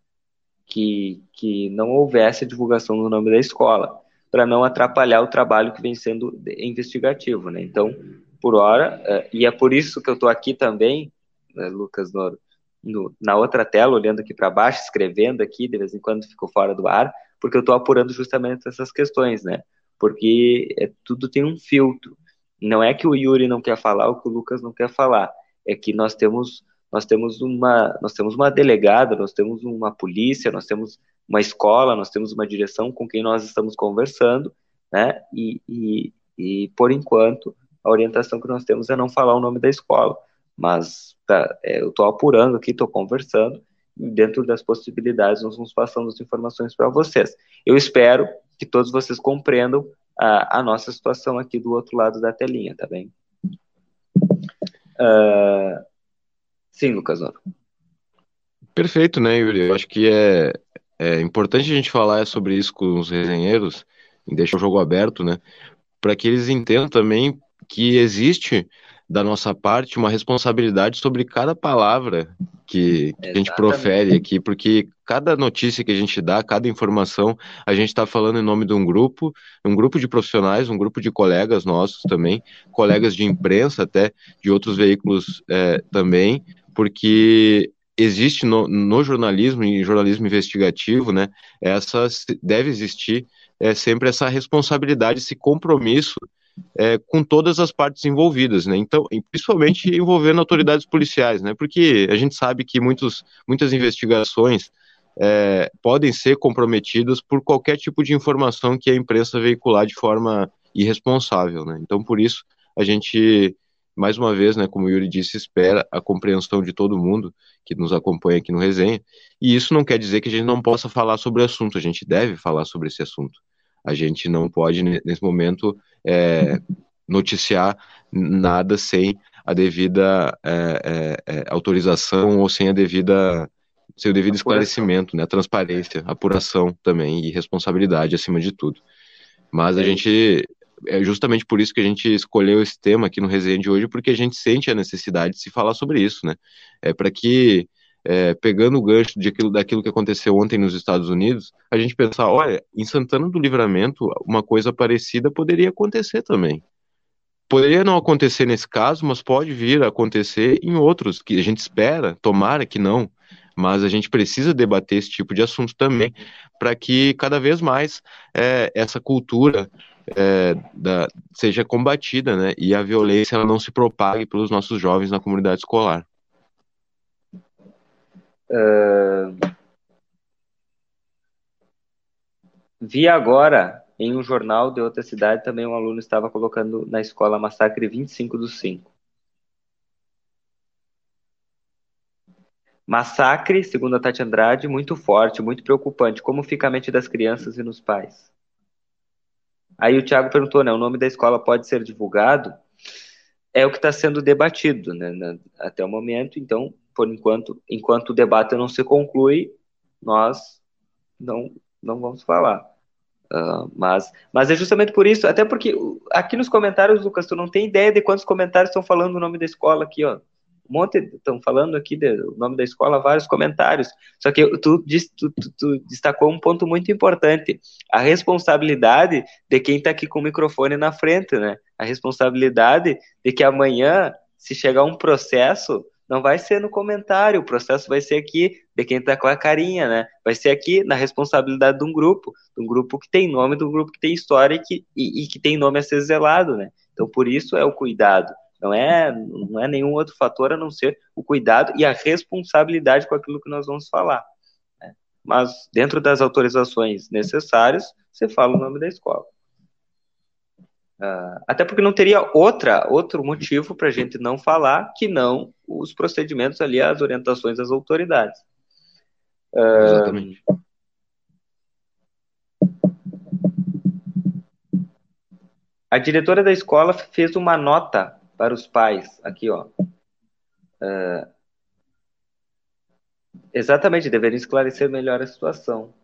que, que não houvesse a divulgação do nome da escola, para não atrapalhar o trabalho que vem sendo investigativo. Né? Então, por hora, uh, e é por isso que eu estou aqui também, né, Lucas Noro, no, na outra tela, olhando aqui para baixo, escrevendo aqui, de vez em quando fico fora do ar, porque eu estou apurando justamente essas questões, né? Porque é, tudo tem um filtro. Não é que o Yuri não quer falar ou que o Lucas não quer falar, é que nós temos nós temos uma nós temos uma delegada, nós temos uma polícia, nós temos uma escola, nós temos uma direção com quem nós estamos conversando, né? E, e, e por enquanto a orientação que nós temos é não falar o nome da escola, mas tá, é, eu estou apurando aqui, estou conversando, e dentro das possibilidades nós vamos passando as informações para vocês. Eu espero que todos vocês compreendam a, a, nossa situação aqui do outro lado da telinha, tá bem? Uh, sim, Lucas Noro. Perfeito, né, Yuri? Eu acho que é, é importante a gente falar sobre isso com os resenheiros, deixar o jogo aberto, né? Para que eles entendam também que existe da nossa parte uma responsabilidade sobre cada palavra que, que a gente profere aqui, porque cada notícia que a gente dá, cada informação, a gente está falando em nome de um grupo, um grupo de profissionais, um grupo de colegas nossos também, colegas de imprensa até, de outros veículos é, também, porque existe no, no, jornalismo e jornalismo investigativo, né, essa deve existir é, sempre essa responsabilidade, esse compromisso é, com todas as partes envolvidas, né? Então, principalmente envolvendo autoridades policiais, né? Porque a gente sabe que muitos, muitas investigações é, podem ser comprometidas por qualquer tipo de informação que a imprensa veicular de forma irresponsável, né? Então, por isso, a gente, mais uma vez, né, como o Yuri disse, espera a compreensão de todo mundo que nos acompanha aqui no Resenha, e isso não quer dizer que a gente não possa falar sobre o assunto, a gente deve falar sobre esse assunto. A gente não pode, nesse momento, é, noticiar nada sem a devida é, é, é, autorização ou sem a devida sem o devido esclarecimento, né, transparência, apuração também e responsabilidade acima de tudo. Mas a é gente é justamente por isso que a gente escolheu esse tema aqui no resenha de hoje, porque a gente sente a necessidade de se falar sobre isso, né? É para que é, pegando o gancho de aquilo, daquilo que aconteceu ontem nos Estados Unidos, a gente pensar, olha, em Santana do Livramento, uma coisa parecida poderia acontecer também. Poderia não acontecer nesse caso, mas pode vir a acontecer em outros, que a gente espera, tomara que não, mas a gente precisa debater esse tipo de assunto também, para que cada vez mais é, essa cultura é, da, seja combatida, né, e a violência ela não se propague pelos nossos jovens na comunidade escolar. Uh, vi agora em um jornal de outra cidade também um aluno estava colocando na escola massacre 25 dos 5. Massacre, segundo a Tati Andrade, muito forte, muito preocupante. Como fica a mente das crianças e nos pais? Aí o Tiago perguntou, né? O nome da escola pode ser divulgado? É o que está sendo debatido, né? Até o momento, então por enquanto, enquanto o debate não se conclui, nós não, não vamos falar. Uh, mas, mas é justamente por isso, até porque aqui nos comentários, Lucas, tu não tem ideia de quantos comentários estão falando o nome da escola aqui, ó. Um monte estão falando aqui o nome da escola, vários comentários. Só que tu, tu, tu, tu destacou um ponto muito importante: a responsabilidade de quem está aqui com o microfone na frente, né? A responsabilidade de que amanhã, se chegar um processo, não vai ser no comentário, o processo vai ser aqui de quem tá com a carinha, né? Vai ser aqui na responsabilidade de um grupo, de um grupo que tem nome, de um grupo que tem história e que, e, e que tem nome a ser zelado, né? Então, por isso é o cuidado. Não é, não é nenhum outro fator a não ser o cuidado e a responsabilidade com aquilo que nós vamos falar. Né? Mas, dentro das autorizações necessárias, você fala o nome da escola. Uh, até porque não teria outra, outro motivo para a gente não falar que não os procedimentos ali, as orientações das autoridades. Uh, Exatamente. A diretora da escola fez uma nota para os pais, aqui, ó. Uh, exatamente, deveriam esclarecer melhor a situação.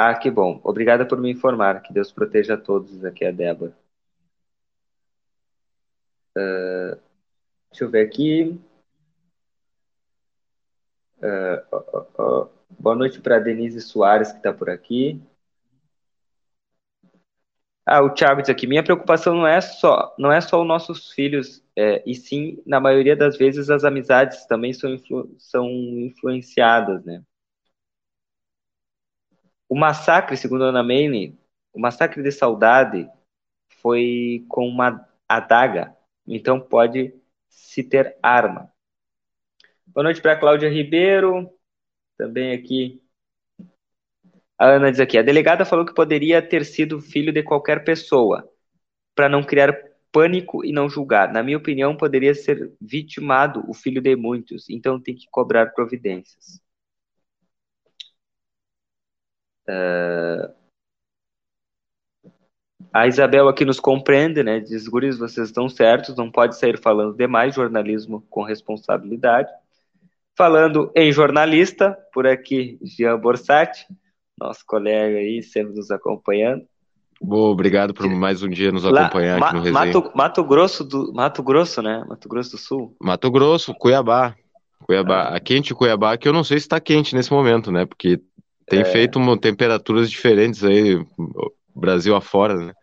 Ah, que bom. Obrigada por me informar. Que Deus proteja a todos. Aqui é a Débora. Uh, deixa eu ver aqui. Uh, Boa noite para Denise Soares, que está por aqui. Ah, o Thiago diz aqui, minha preocupação não é só, não é só os nossos filhos, é, e sim, na maioria das vezes, as amizades também são, influ, são influenciadas, né? O massacre, segundo Ana Mayne, o massacre de saudade foi com uma adaga, então pode se ter arma. Boa noite para Cláudia Ribeiro, também aqui. A Ana diz aqui: a delegada falou que poderia ter sido filho de qualquer pessoa, para não criar pânico e não julgar. Na minha opinião, poderia ser vitimado o filho de muitos, então tem que cobrar providências. Uh, A Isabel aqui nos compreende, né? Diz, guris, vocês estão certos, não pode sair falando demais jornalismo com responsabilidade. Falando em jornalista, por aqui, Jean Borsatti, nosso colega aí, sempre nos acompanhando. Boa, obrigado por mais um dia nos acompanhar Lá, aqui no Resenha. Mato, Mato, Grosso do Mato Grosso, né? Mato Grosso do Sul. Mato Grosso, Cuiabá. Cuiabá. Ah. A quente Cuiabá, que eu não sei se está quente nesse momento, né? Porque tem é... feito uma, temperaturas diferentes aí, Brasil afora, né?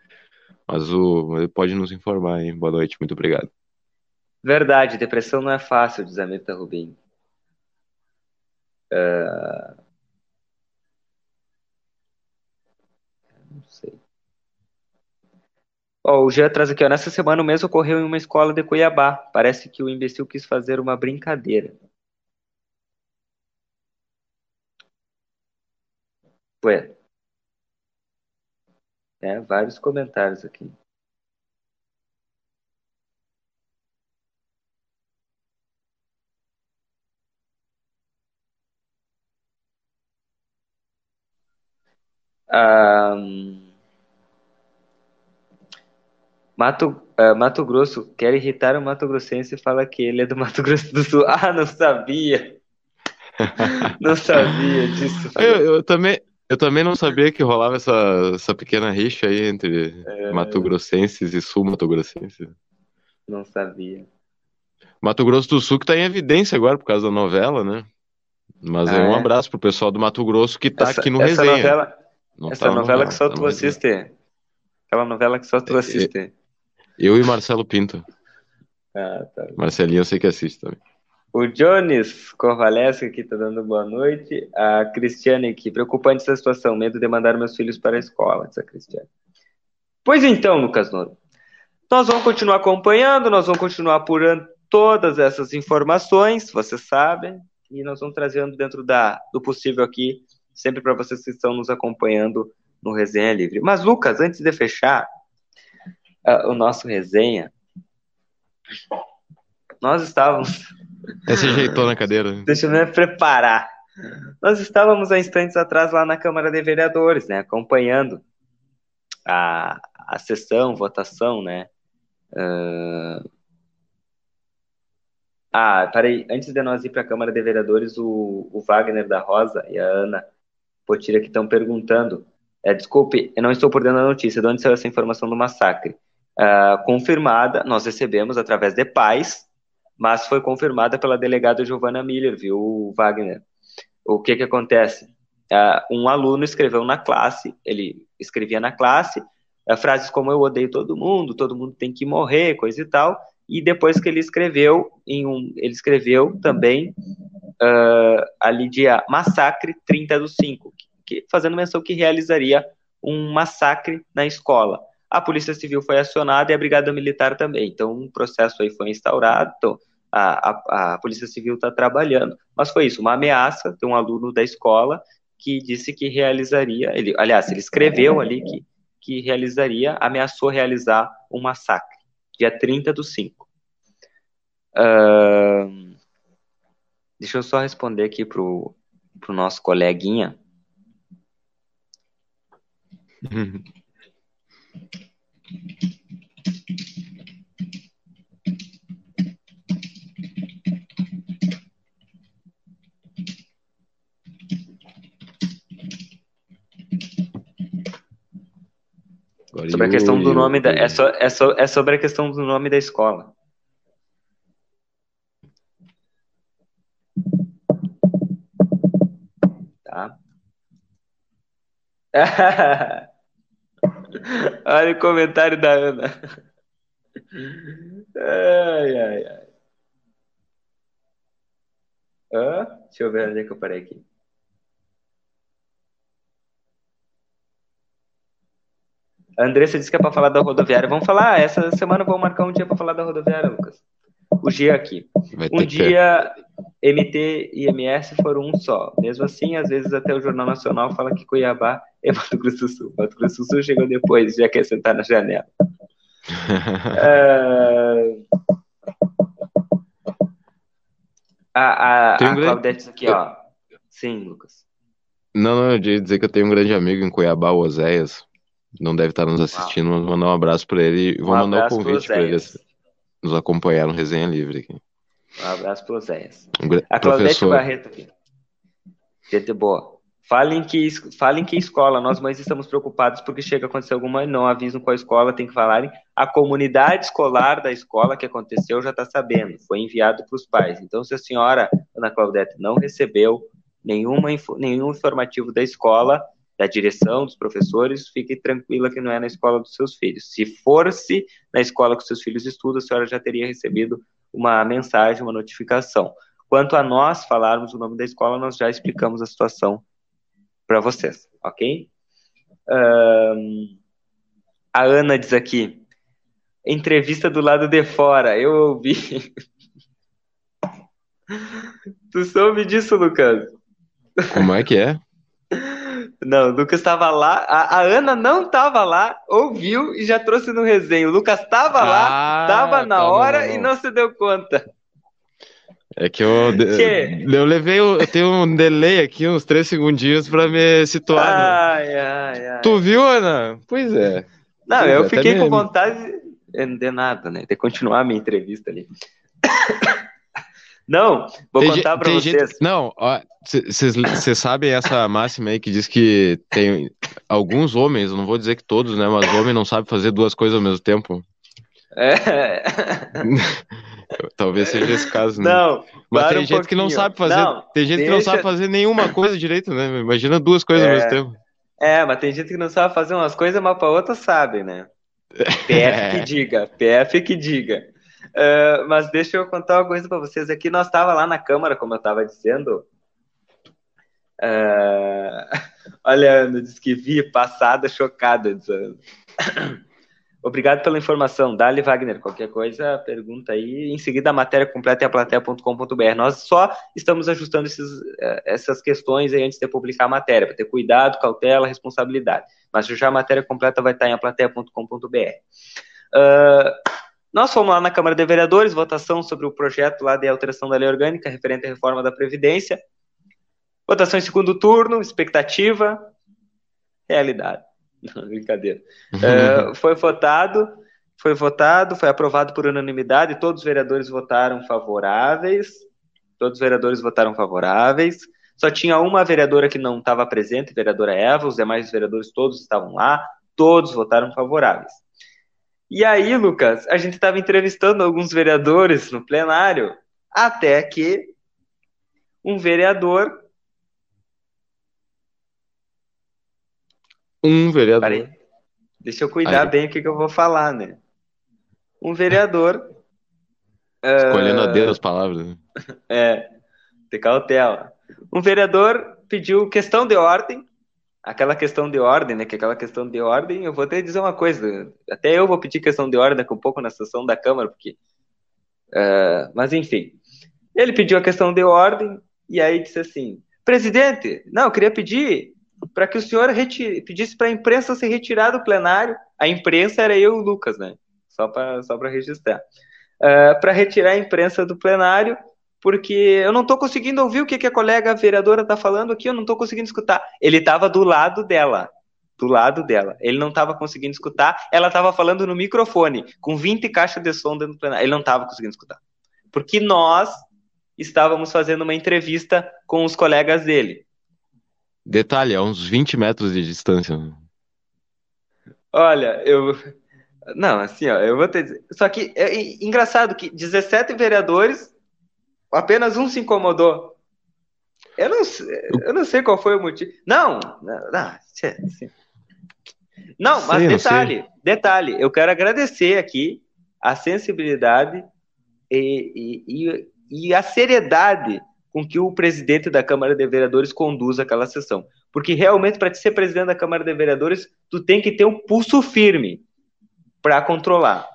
Mas o ele pode nos informar, hein? Boa noite, muito obrigado. Verdade, depressão não é fácil, diz a Meta Rubim. Uh... Não sei. Oh, o Jean traz aqui, ó, nessa semana o mesmo ocorreu em uma escola de Cuiabá. Parece que o imbecil quis fazer uma brincadeira. Ué. É, vários comentários aqui. Um, Mato, uh, Mato Grosso quer irritar o Mato Grossense e fala que ele é do Mato Grosso do Sul. Ah, não sabia! não sabia disso. Eu, eu, também, eu também não sabia que rolava essa, essa pequena rixa aí entre é... Mato Grossenses e Sul-Mato Grossenses. Não sabia. Mato Grosso do Sul que tá em evidência agora por causa da novela, né? Mas ah, é um é? abraço pro pessoal do Mato Grosso que tá essa, aqui no essa resenha. Novela, essa novela, novela, que só tá tu assiste. Aquela novela que só tu é, assiste. Eu e Marcelo Pinto. Ah, tá. Marcelinho eu sei que assiste também. O Jones Corvalesca aqui tá dando boa noite. A Cristiane aqui, preocupante essa situação, medo de mandar meus filhos para a escola, diz a Cristiane. Pois então, Lucas Noro, nós vamos continuar acompanhando, nós vamos continuar apurando todas essas informações, vocês sabem, e nós vamos trazendo dentro da, do possível aqui, sempre para vocês que estão nos acompanhando no Resenha Livre. Mas, Lucas, antes de fechar uh, o nosso resenha, nós estávamos se ajeitou na cadeira. Deixa eu me preparar. Nós estávamos há instantes atrás lá na Câmara de Vereadores, né, acompanhando a, a sessão, votação, né. Uh... Ah, peraí, antes de nós ir para a Câmara de Vereadores, o, o Wagner da Rosa e a Ana Potira que estão perguntando, é, desculpe, eu não estou por dentro da notícia, de onde saiu essa informação do massacre? Uh, confirmada, nós recebemos através de pais mas foi confirmada pela delegada Giovanna Miller, viu, Wagner? O que que acontece? Uh, um aluno escreveu na classe, ele escrevia na classe uh, frases como eu odeio todo mundo, todo mundo tem que morrer, coisa e tal, e depois que ele escreveu, em um, ele escreveu também uh, ali dia massacre 30 do 5, que, fazendo menção que realizaria um massacre na escola a Polícia Civil foi acionada e a Brigada Militar também. Então, um processo aí foi instaurado, então, a, a, a Polícia Civil está trabalhando. Mas foi isso, uma ameaça de um aluno da escola que disse que realizaria, ele, aliás, ele escreveu ali que, que realizaria, ameaçou realizar um massacre, dia 30 do 5. Uh, deixa eu só responder aqui pro, pro nosso coleguinha. sobre a questão do nome da é, so, é, so, é sobre a questão do nome da escola. Tá. Olha o comentário da Ana. Ai, ai, ai. Ah, deixa eu ver onde é que eu parei aqui. A Andressa disse que é para falar da rodoviária. Vamos falar, essa semana vamos marcar um dia para falar da rodoviária, Lucas. O dia aqui. Um dia que... MT e MS foram um só. Mesmo assim, às vezes até o Jornal Nacional fala que Cuiabá é Mato Grosso do Sul. Mato Grosso do Sul chegou depois, já quer sentar na janela. uh... A, a, a Claudete aqui, ó. Sim, Lucas. Não, não, eu ia dizer que eu tenho um grande amigo em Cuiabá, o Oséias. não deve estar nos assistindo, mas mandar um abraço para ele e vou um mandar um convite para ele nos acompanhar no Resenha Livre aqui. Um abraço para o Zéias. A Claudete Professor... Barreto aqui. Gente boa. Falem que, falem que escola, nós mães estamos preocupados porque chega a acontecer alguma, não avisam qual escola, tem que falarem. A comunidade escolar da escola que aconteceu já está sabendo, foi enviado para os pais. Então, se a senhora, Ana Claudete, não recebeu nenhuma, nenhum informativo da escola, da direção, dos professores, fique tranquila que não é na escola dos seus filhos. Se fosse na escola que seus filhos estudam, a senhora já teria recebido uma mensagem, uma notificação. Quanto a nós falarmos o nome da escola, nós já explicamos a situação para vocês, ok? Um, a Ana diz aqui, entrevista do lado de fora, eu ouvi. tu soube disso, Lucas? Como é que é? Não, o Lucas estava lá, a, a, Ana não estava lá, ouviu e já trouxe no resenho. O Lucas estava ah, lá, estava na tá hora e não se deu conta. É que eu, que? eu levei, eu tenho um delay aqui, uns três segundinhos para me situar. Ai, ai, ai. Tu viu, Ana? Pois é. Não, pois eu é, fiquei com vontade de nada, né? De continuar a minha entrevista ali. Não, vou tem contar para vocês. Gente, não, vocês sabem essa máxima aí que diz que tem alguns homens, não vou dizer que todos, né? Mas homem não sabe fazer duas coisas ao mesmo tempo. É. Talvez seja esse caso, né? Não, mas tem um gente pouquinho. que não sabe fazer. Não, tem gente deixa... que não sabe fazer nenhuma coisa direito, né? Imagina duas coisas é... ao mesmo tempo. É, mas tem gente que não sabe fazer umas coisas, mas para outra sabe, né? PF que diga, PF que diga. Uh, mas deixa eu contar uma coisa para vocês aqui. Nós estava lá na Câmara, como eu estava dizendo. Uh, olha, Ana disse que vi passada chocada. Dizendo. Obrigado pela informação. Dali Wagner, qualquer coisa, pergunta aí. Em seguida, a matéria completa é a plateia.com.br. Nós só estamos ajustando esses, eh, essas questões aí antes de publicar a matéria, para ter cuidado, cautela, responsabilidade. Mas já a matéria completa vai estar em aplateia.com.br. Uh, nós fomos lá na Câmara de Vereadores, votação sobre o projeto lá de alteração da lei orgânica referente à reforma da Previdência. Votação em segundo turno, expectativa, realidade. Não, brincadeira. é, foi votado, foi votado, foi aprovado por unanimidade, todos os vereadores votaram favoráveis, todos os vereadores votaram favoráveis, só tinha uma vereadora que não estava presente, a vereadora Eva, os demais vereadores todos estavam lá, todos votaram favoráveis. E aí, Lucas, a gente estava entrevistando alguns vereadores no plenário, até que um vereador. Um vereador. Parei. Deixa eu cuidar aí. bem o que, que eu vou falar, né? Um vereador. Escolhendo uh... a Deus as palavras. Né? É, ter cautela. Um vereador pediu questão de ordem aquela questão de ordem, né? Que aquela questão de ordem, eu vou até dizer uma coisa. Até eu vou pedir questão de ordem daqui um pouco na sessão da Câmara, porque. Uh, mas enfim. Ele pediu a questão de ordem e aí disse assim: presidente, não, eu queria pedir para que o senhor retire, pedisse para a imprensa se retirar do plenário. A imprensa era eu e o Lucas, né? Só para só registrar. Uh, para retirar a imprensa do plenário porque eu não estou conseguindo ouvir o que, que a colega vereadora está falando aqui, eu não estou conseguindo escutar. Ele estava do lado dela, do lado dela. Ele não estava conseguindo escutar, ela estava falando no microfone, com 20 caixas de som dentro do plenário. Ele não estava conseguindo escutar. Porque nós estávamos fazendo uma entrevista com os colegas dele. Detalhe, a uns 20 metros de distância. Olha, eu. Não, assim, ó, eu vou ter. Só que é engraçado que 17 vereadores apenas um se incomodou. Eu não, eu não sei qual foi o motivo. Não, não, não, não mas detalhe, detalhe, eu quero agradecer aqui a sensibilidade e, e, e, a seriedade com que o presidente da Câmara de Vereadores conduz aquela sessão. Porque realmente, para ser presidente da Câmara de Vereadores, tu tem que ter um pulso firme para controlar.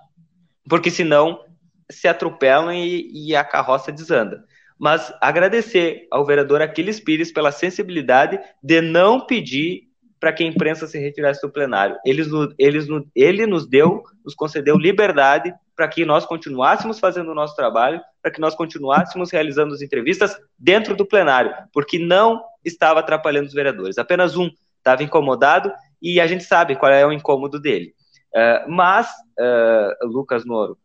Porque senão se atropelam e, e a carroça desanda. Mas agradecer ao vereador Aquiles Pires pela sensibilidade de não pedir para que a imprensa se retirasse do plenário. Eles, eles, ele nos deu, nos concedeu liberdade para que nós continuássemos fazendo o nosso trabalho, para que nós continuássemos realizando as entrevistas dentro do plenário, porque não estava atrapalhando os vereadores. Apenas um estava incomodado e a gente sabe qual é o incômodo dele. Uh, mas, uh, Lucas Moro,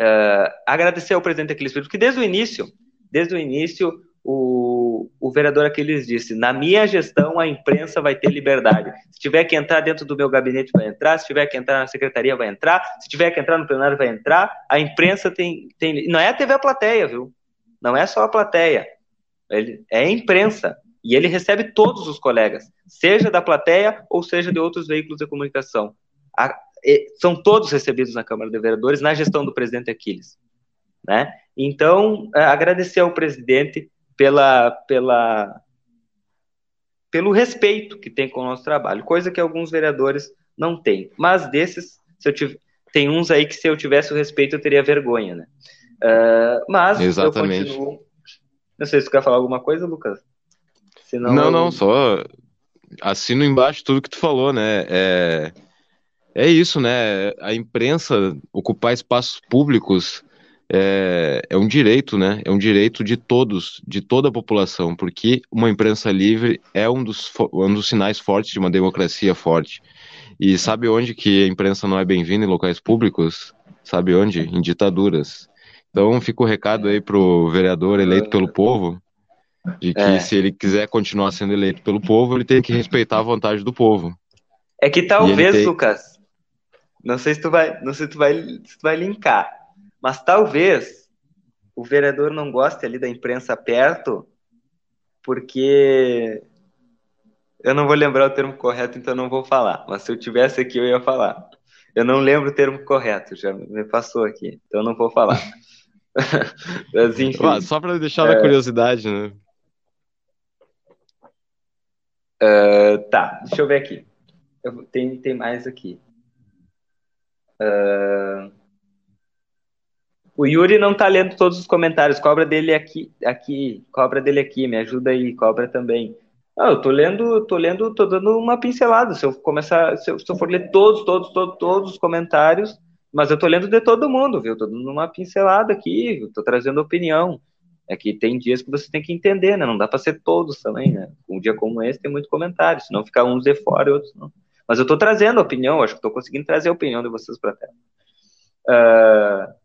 uh, agradecer ao presidente Aquiles Filho, porque desde o início, desde o início, o, o vereador Aquiles disse: na minha gestão a imprensa vai ter liberdade. Se tiver que entrar dentro do meu gabinete, vai entrar. Se tiver que entrar na secretaria, vai entrar. Se tiver que entrar no plenário, vai entrar. A imprensa tem. tem não é a TV a plateia, viu? Não é só a plateia. Ele, é a imprensa. E ele recebe todos os colegas, seja da plateia ou seja de outros veículos de comunicação. A, são todos recebidos na Câmara de Vereadores na gestão do presidente Aquiles. Né? Então, é, agradecer ao presidente pela, pela, pelo respeito que tem com o nosso trabalho, coisa que alguns vereadores não têm. Mas desses, se eu tive, tem uns aí que se eu tivesse o respeito eu teria vergonha, né? Uh, mas Exatamente. eu continuo. Não sei se tu quer falar alguma coisa, Lucas. Senão não, eu... não, só assino embaixo tudo que tu falou, né? É, é isso, né? A imprensa ocupar espaços públicos é, é um direito, né? É um direito de todos, de toda a população, porque uma imprensa livre é um dos, um dos sinais fortes de uma democracia forte. E sabe onde que a imprensa não é bem-vinda em locais públicos? Sabe onde? Em ditaduras. Então fica o recado aí pro vereador eleito pelo povo, de que é. se ele quiser continuar sendo eleito pelo povo, ele tem que respeitar a vontade do povo. É que talvez, tem... Lucas, não sei se tu vai, não sei se tu vai, se tu vai linkar, mas talvez o vereador não goste ali da imprensa perto, porque eu não vou lembrar o termo correto, então não vou falar. Mas se eu tivesse aqui, eu ia falar. Eu não lembro o termo correto, já me passou aqui, então não vou falar. Mas, enfim, ah, só para deixar é... na curiosidade, né? Uh, tá, deixa eu ver aqui. Eu, tem, tem mais aqui. Uh... O Yuri não tá lendo todos os comentários. Cobra dele aqui, aqui, cobra dele aqui, me ajuda aí, cobra também. Não, eu tô lendo, tô lendo, tô dando uma pincelada. Se eu começar, se eu, se eu for ler todos, todos, todos, todos os comentários, mas eu tô lendo de todo mundo, viu? Tô dando uma pincelada aqui, tô trazendo opinião. É que tem dias que você tem que entender, né? Não dá para ser todos também, né? Um dia como esse tem muito comentário, senão ficar uns de fora e outros não. Mas eu tô trazendo opinião, acho que tô conseguindo trazer a opinião de vocês para tela. Uh,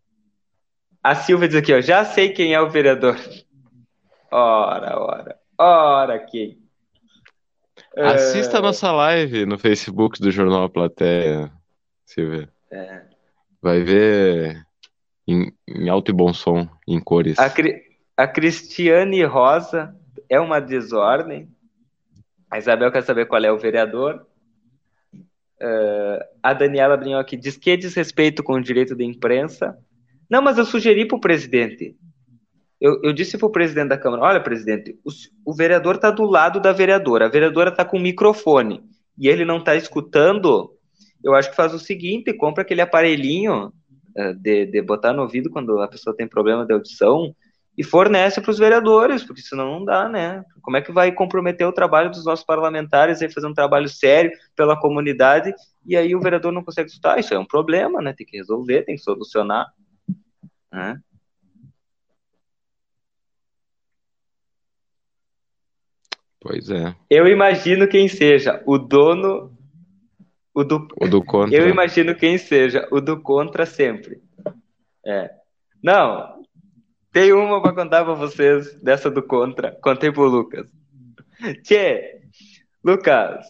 a Silvia diz aqui, ó, já sei quem é o vereador. Ora, ora, ora quem? Assista a nossa live no Facebook do Jornal A Plateia, Silvia. É. Vai ver em, em, alto e bom som, em cores. A, a Cristiane Rosa é uma desordem. A Isabel quer saber qual é o vereador. Uh, a Daniela aqui diz que desrespeito com o direito da imprensa. Não, mas eu sugeri para o presidente. Eu, eu disse para o presidente da Câmara: olha, presidente, o, o vereador está do lado da vereadora. A vereadora está com o microfone e ele não está escutando. Eu acho que faz o seguinte: compra aquele aparelhinho uh, de, de botar no ouvido quando a pessoa tem problema de audição e fornece para os vereadores, porque senão não dá, né? Como é que vai comprometer o trabalho dos nossos parlamentares e fazer um trabalho sério pela comunidade e aí o vereador não consegue escutar? Isso é um problema, né? Tem que resolver, tem que solucionar. Né? Pois é. Eu imagino quem seja o dono. O do, o do contra. Eu imagino quem seja o do contra sempre. É. Não, tem uma para contar para vocês dessa do contra. Contei pro Lucas. Tchê, Lucas,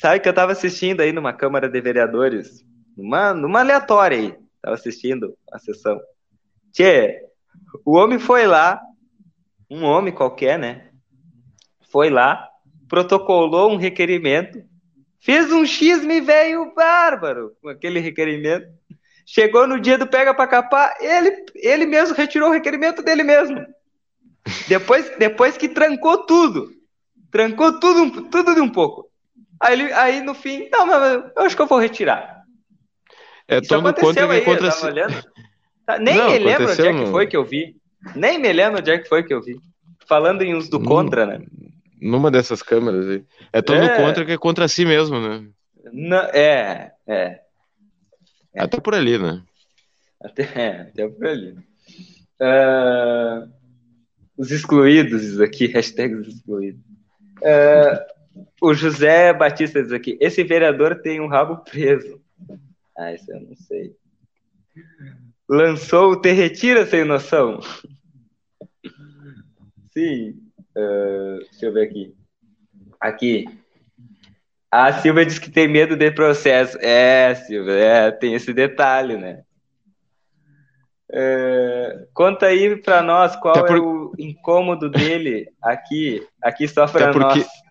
sabe que eu tava assistindo aí numa Câmara de Vereadores, numa, numa aleatória aí, tava assistindo a sessão. Tchê, o homem foi lá, um homem qualquer, né? Foi lá, protocolou um requerimento, fez um xisme velho bárbaro com aquele requerimento. Chegou no dia do pega para capar, ele, ele mesmo retirou o requerimento dele mesmo. Depois, depois que trancou tudo. Trancou tudo, tudo de um pouco. Aí, aí no fim, não, mas eu acho que eu vou retirar. É Isso todo contra que contra si. Tá, nem não, me lembro onde é que foi que eu vi. Nem me lembro onde é que foi que eu vi. Falando em uns do contra, né? Numa dessas câmeras aí. É todo é... contra que é contra si mesmo, né? Não, é, é. É. Até por ali, né? Até, é, até por ali. Uh, os excluídos aqui, hashtag os excluídos. Uh, o José Batista diz aqui: esse vereador tem um rabo preso. Ah, isso eu não sei. Lançou o Te Retira Sem Noção. Sim. Uh, deixa eu ver aqui. Aqui. A Silvia diz que tem medo de processo. É, Silvia, é, tem esse detalhe, né? É, conta aí para nós qual por... é o incômodo dele aqui, aqui só para porque... nós.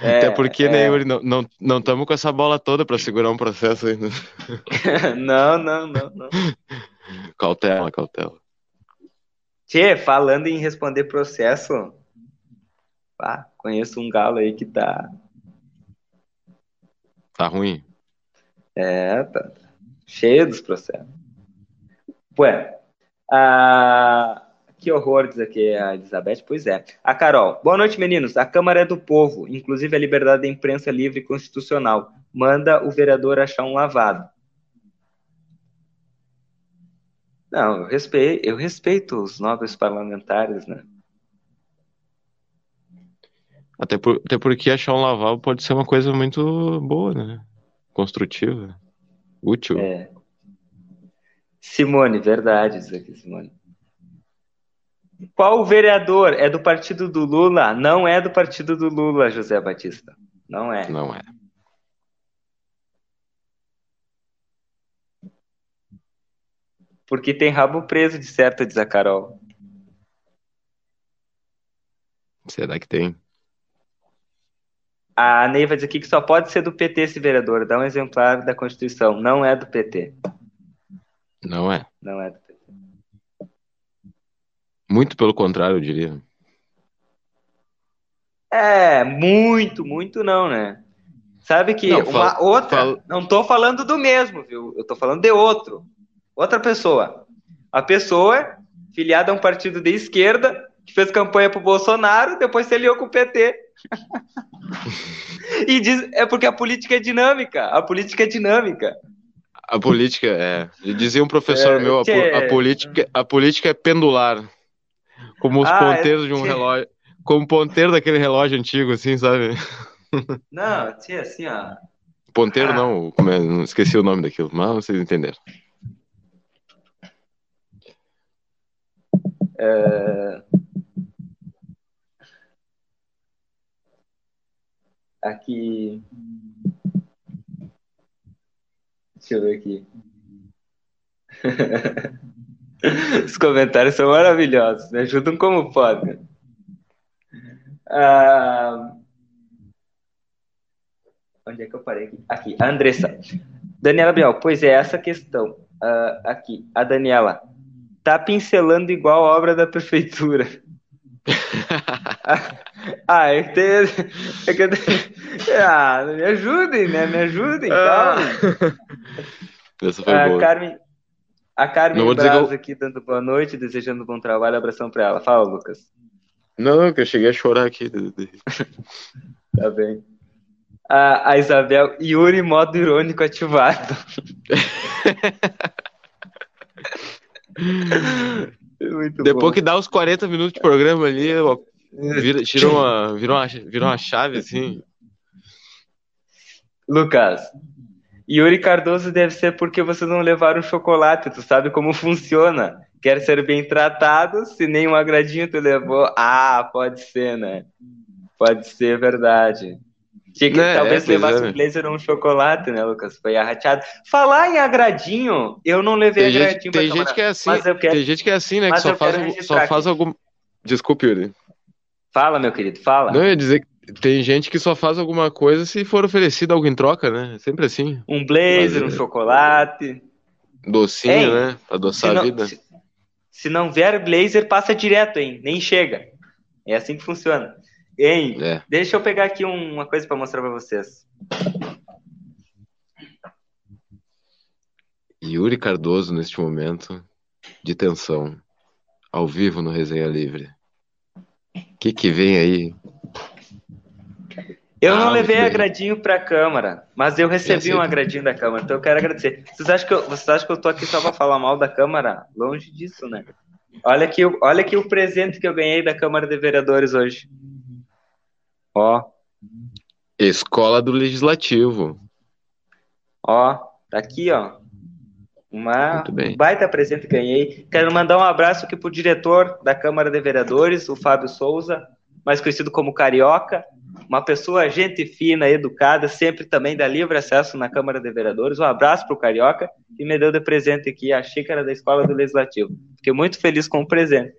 É, Até porque, né, é... Yuri, não estamos não, não com essa bola toda para segurar um processo ainda. não, não, não, não. Cautela, cautela. Tchê, falando em responder processo, pá, conheço um galo aí que tá. Tá ruim. É, tá. Cheio dos processos. Ué, ah, que horror, diz aqui a Elizabeth. Pois é. A Carol. Boa noite, meninos. A Câmara é do povo, inclusive a liberdade da imprensa livre e constitucional. Manda o vereador achar um lavado. Não, eu respeito, eu respeito os nobres parlamentares, né? Até, por, até porque achar um lavabo pode ser uma coisa muito boa, né? Construtiva, útil. É. Simone, verdade isso aqui, Simone. Qual vereador é do partido do Lula? Não é do partido do Lula, José Batista. Não é. Não é. Porque tem rabo preso, de certo, diz a Carol. Será que tem? A Neiva diz aqui que só pode ser do PT esse vereador. Dá um exemplar da Constituição. Não é do PT. Não é. Não é do PT. Muito pelo contrário, eu diria. É, muito, muito não, né? Sabe que não, uma fal, outra. Fal... Não tô falando do mesmo, viu? Eu tô falando de outro. Outra pessoa. A pessoa filiada a um partido de esquerda que fez campanha pro Bolsonaro, depois se aliou com o PT. e diz, é porque a política é dinâmica. A política é dinâmica. A política é. Dizia um professor é, meu, a, é... a, política, a política é pendular. Como os ah, ponteiros é... de um relógio. Como o ponteiro daquele relógio antigo, assim, sabe? Não, tinha assim, ó. Ponteiro ah. não, é, esqueci o nome daquilo, mas vocês entenderam. É... Aqui. Deixa eu ver aqui. Os comentários são maravilhosos, me ajudam como podem. Ah, onde é que eu parei aqui? Aqui, a Andressa. Daniela Biel, pois é, essa questão. Uh, aqui, a Daniela. Tá pincelando igual a obra da prefeitura. ah, é que, é que ah, me ajudem, né? Me ajudem, ah. Essa foi a boa. Carmen, a Carmen Braz eu... aqui dando boa noite, desejando bom trabalho, abração para ela. Fala, Lucas. Não, não, que eu cheguei a chorar aqui. tá bem. A, a Isabel, Yuri, modo irônico ativado. Muito Depois bom. que dá os 40 minutos de programa ali, vira, tira uma, vira, uma, vira uma chave assim. Lucas, Yuri Cardoso deve ser porque vocês não levaram chocolate, tu sabe como funciona. Quer ser bem tratado, se nem um agradinho tu levou. Ah, pode ser, né? Pode ser verdade. Tinha que né? talvez é, levasse é. um blazer ou um chocolate, né, Lucas? Foi arrateado. Falar em agradinho, eu não levei tem agradinho gente, Tem gente que é assim, quero, tem gente que é assim, né? Que só faz, só faz algum. Desculpe, Yuri. Fala, meu querido, fala. Não, eu ia dizer que tem gente que só faz alguma coisa se for oferecido algo em troca, né? Sempre assim. Um blazer, Mas, um é... chocolate. Docinho, Ei, né? Pra adoçar não, a vida. Se, se, não vier blazer, passa direto, hein? Nem chega. É assim que funciona. Hein? É. Deixa eu pegar aqui uma coisa para mostrar para vocês. Yuri Cardoso, neste momento de tensão, ao vivo no Resenha Livre. O que, que vem aí? Eu não ah, levei agradinho para a Câmara, mas eu recebi um agradinho da Câmara, então eu quero agradecer. Vocês acham que eu, vocês acham que eu tô aqui só para falar mal da Câmara? Longe disso, né? Olha aqui, olha aqui o presente que eu ganhei da Câmara de Vereadores hoje. Ó. Escola do Legislativo. Ó, tá aqui, ó. Uma Muito bem. baita presente que ganhei. Quero mandar um abraço aqui pro diretor da Câmara de Vereadores, o Fábio Souza, mais conhecido como Carioca. Uma pessoa gente fina, educada, sempre também dá livre acesso na Câmara de Vereadores. Um abraço pro Carioca, que me deu de presente aqui a xícara da Escola do Legislativo. Fiquei muito feliz com o presente.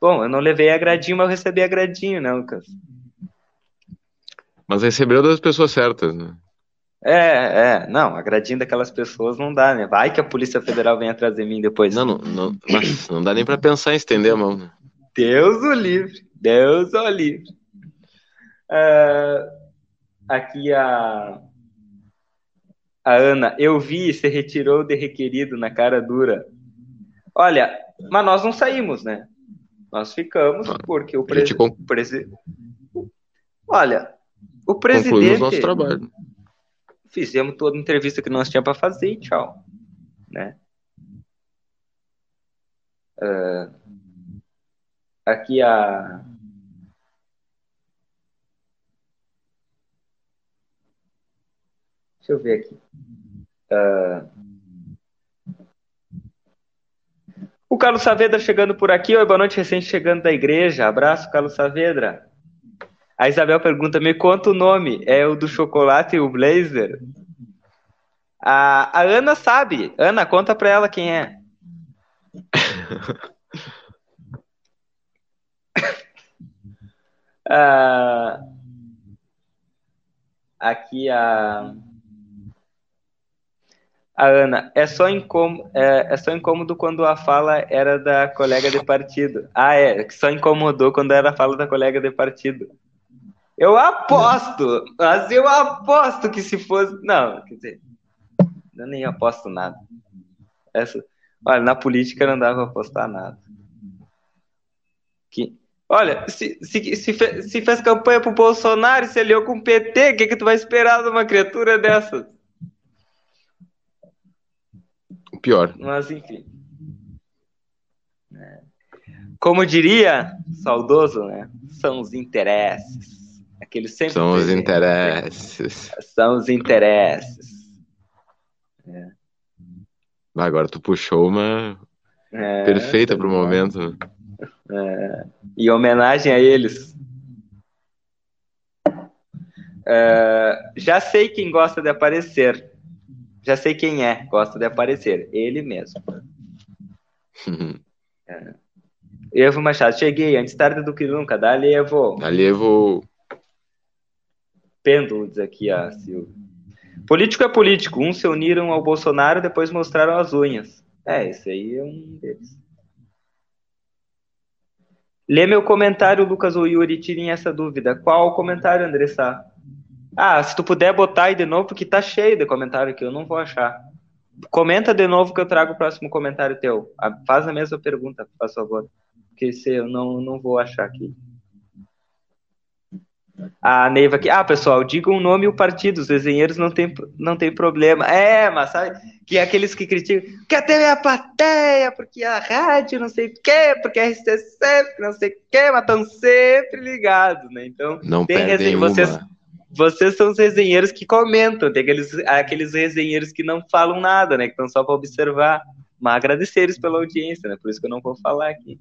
Bom, eu não levei agradinho, mas eu recebi agradinho, né, Lucas? Mas recebeu das pessoas certas, né? É, é, não, agradinho daquelas pessoas não dá, né? Vai que a Polícia Federal vem atrás de mim depois. Não, não, não, mas não dá nem pra pensar em estender a mão, né? Deus o livre, Deus o livre. Ah, aqui a, a Ana, eu vi, se retirou de requerido na cara dura. Olha, mas nós não saímos, né? Nós ficamos porque o presidente. Olha, o concluímos presidente. nosso trabalho. Fizemos toda a entrevista que nós tínhamos para fazer e tchau. Né? Ah, aqui a. Deixa eu ver aqui. Ah, o Carlos Saavedra chegando por aqui. Oi, boa noite, recente chegando da igreja. Abraço, Carlos Saavedra. A Isabel pergunta: me conta o nome. É o do chocolate e o blazer? A, a Ana sabe. Ana, conta pra ela quem é. Ah, aqui a. A Ana, é só, incômodo, é, é só incômodo quando a fala era da colega de partido. Ah, é, só incomodou quando era a fala da colega de partido. Eu aposto, mas eu aposto que se fosse. Não, quer dizer, eu nem aposto nada. Essa, olha, na política não dá pra apostar nada. Que, olha, se, se, se, fe- se fez campanha pro Bolsonaro e se aliou com o PT, o que, que tu vai esperar de uma criatura dessas? O pior. Mas enfim. É. Como diria saudoso, né? São os interesses. Sempre São os presentes. interesses. São os interesses. Ah, Agora tu puxou uma É, perfeita pro momento. né? Em homenagem a eles. É, já sei quem gosta de aparecer. Já sei quem é, gosta de aparecer. Ele mesmo. Evo Machado, cheguei antes tarde do que nunca. Dali, Evo. Ali eu vou. Pêndulo, diz aqui a Silvia. Político é político. Uns se uniram ao Bolsonaro, depois mostraram as unhas. É, esse aí é um deles. Lê meu comentário, Lucas ou Yuri, tirem essa dúvida. Qual o comentário, Andressa? Ah, se tu puder botar aí de novo, porque tá cheio de comentário aqui, eu não vou achar. Comenta de novo que eu trago o próximo comentário teu. Ah, Faz a mesma pergunta, por favor. Porque se eu não, não vou achar aqui. A Neiva aqui. Ah, pessoal, digam o nome e o partido. Os desenheiros não tem, não tem problema. É, mas sabe? Que é aqueles que criticam. Que a TV é a plateia, porque a rádio não sei o quê, porque a RCC, não sei o quê, mas estão sempre ligados, né? Então, Não Tem resenha, vocês- vocês são os resenheiros que comentam. Tem aqueles, aqueles resenheiros que não falam nada, né? Que estão só para observar. Mas agradecer eles pela audiência, né? Por isso que eu não vou falar aqui.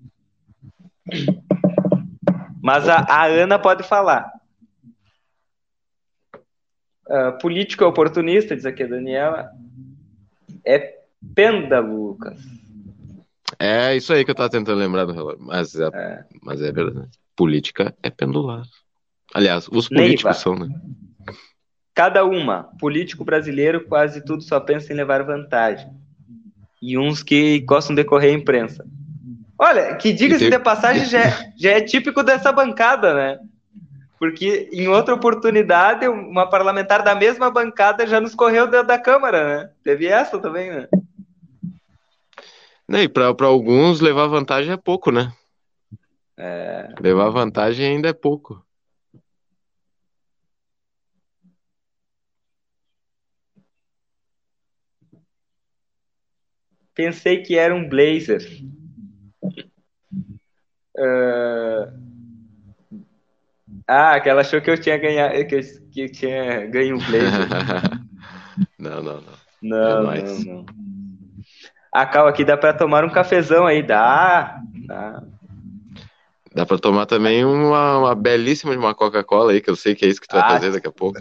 Mas a, a Ana pode falar. Ah, político é oportunista, diz aqui a Daniela. É pêndulo, Lucas. É isso aí que eu tava tentando lembrar do relógio. Mas é, mas é verdade. Política é pendular. Aliás, os Neiva. políticos são, né? Cada uma. Político brasileiro quase tudo só pensa em levar vantagem. E uns que gostam de correr a imprensa. Olha, que diga-se tem- de passagem já é, já é típico dessa bancada, né? Porque em outra oportunidade, uma parlamentar da mesma bancada já nos correu da, da Câmara, né? Teve essa também, né? E pra alguns, levar vantagem é pouco, né? É, Levar vantagem ainda é pouco. pensei que era um blazer. Ah, Ah, que ela achou que eu tinha ganhado, que eu, que eu tinha ganho um blazer. não, não, não. Não, é não, não. A Cal aqui dá pra tomar um cafezão aí, dá. Dá, dá pra tomar também uma, uma belíssima de uma Coca-Cola aí, que eu sei que é isso que tu vai ah, fazer daqui a pouco.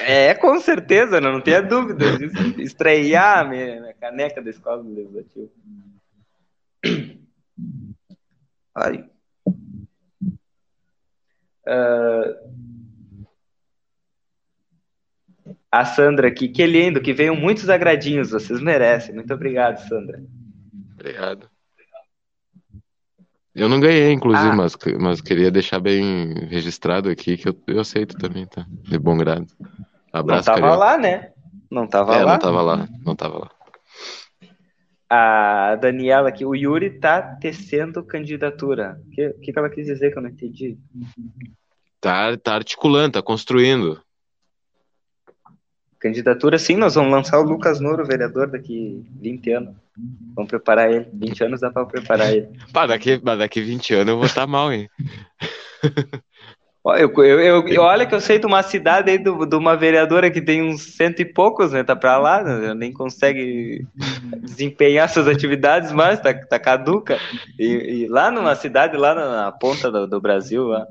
É, com certeza, não, não tenha dúvida. Estrear minha, minha caneca da escola do legislativo. Ai. Uh, a Sandra aqui, que lindo, que veio muitos agradinhos, vocês merecem. Muito obrigado, Sandra. Obrigado. Eu não ganhei, inclusive, ah. mas, mas queria deixar bem registrado aqui que eu, eu aceito também, tá? De bom grado. Abraço, Não tava carioca. lá, né? Não tava é, lá. Não tava lá, não tava lá. A Daniela aqui, o Yuri tá tecendo candidatura. O que, que, que ela quis dizer que eu não entendi? Tá, tá articulando, tá construindo. Candidatura, sim, nós vamos lançar o Lucas Noro, vereador, daqui 20 anos. Vamos preparar ele. 20 anos dá pra preparar ele. Pá, daqui, daqui 20 anos eu vou estar mal, hein? Eu, eu, eu, olha que eu sei de uma cidade aí do, de uma vereadora que tem uns cento e poucos, né? Tá pra lá, né, nem consegue desempenhar suas atividades mais, tá, tá caduca. E, e, lá numa cidade, lá na, na ponta do, do, Brasil, lá.